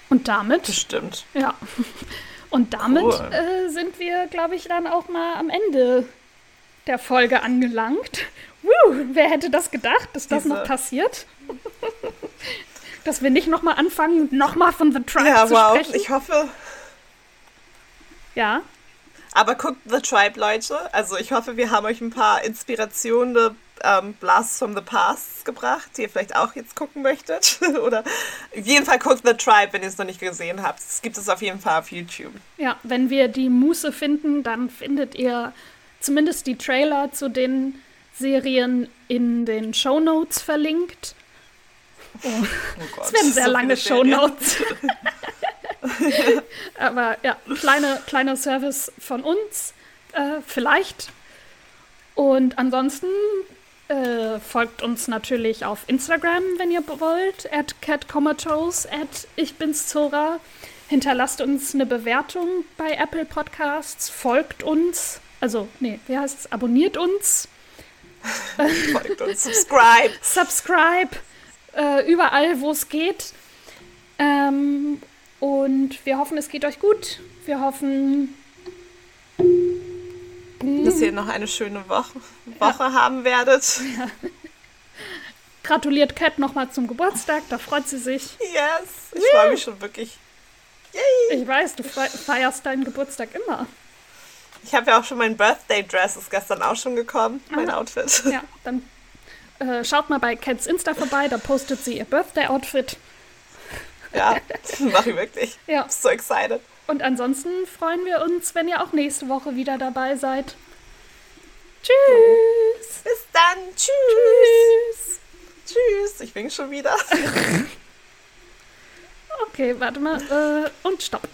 Und damit. Bestimmt. Ja. Und damit cool. äh, sind wir, glaube ich, dann auch mal am Ende der Folge angelangt. Woo, wer hätte das gedacht, dass das Diese. noch passiert? dass wir nicht nochmal anfangen, nochmal von The Tribe ja, zu wow. sprechen. Ich hoffe. Ja. Aber guckt The Tribe, Leute. Also ich hoffe, wir haben euch ein paar inspirierende ähm, Blasts from the Past gebracht, die ihr vielleicht auch jetzt gucken möchtet. Oder auf jeden Fall guckt The Tribe, wenn ihr es noch nicht gesehen habt. Es gibt es auf jeden Fall auf YouTube. Ja, wenn wir die Muße finden, dann findet ihr zumindest die Trailer zu den Serien in den Show Notes verlinkt. Oh, oh Gott, das werden sehr so lange Show Notes. Aber ja, kleine, kleiner Service von uns, äh, vielleicht. Und ansonsten äh, folgt uns natürlich auf Instagram, wenn ihr wollt, at catcomatose, at ich bin's Zora. Hinterlasst uns eine Bewertung bei Apple Podcasts, folgt uns. Also, nee, wie heißt es? Abonniert uns. Folgt uns, subscribe. subscribe. Äh, überall, wo es geht. Ähm, und wir hoffen, es geht euch gut. Wir hoffen, dass ihr noch eine schöne Woche, Woche ja. haben werdet. Ja. Gratuliert Cat nochmal zum Geburtstag, da freut sie sich. Yes, ich freue mich schon wirklich. Yay. Ich weiß, du feierst deinen Geburtstag immer. Ich habe ja auch schon mein Birthday Dress, ist gestern auch schon gekommen, mein Aha. Outfit. Ja, dann äh, schaut mal bei Cats Insta vorbei, da postet sie ihr Birthday Outfit. Ja, mache ich wirklich. Ja. so excited. Und ansonsten freuen wir uns, wenn ihr auch nächste Woche wieder dabei seid. Tschüss. Bis dann. Tschüss. Tschüss. Ich wink schon wieder. okay, warte mal. Äh, und stopp.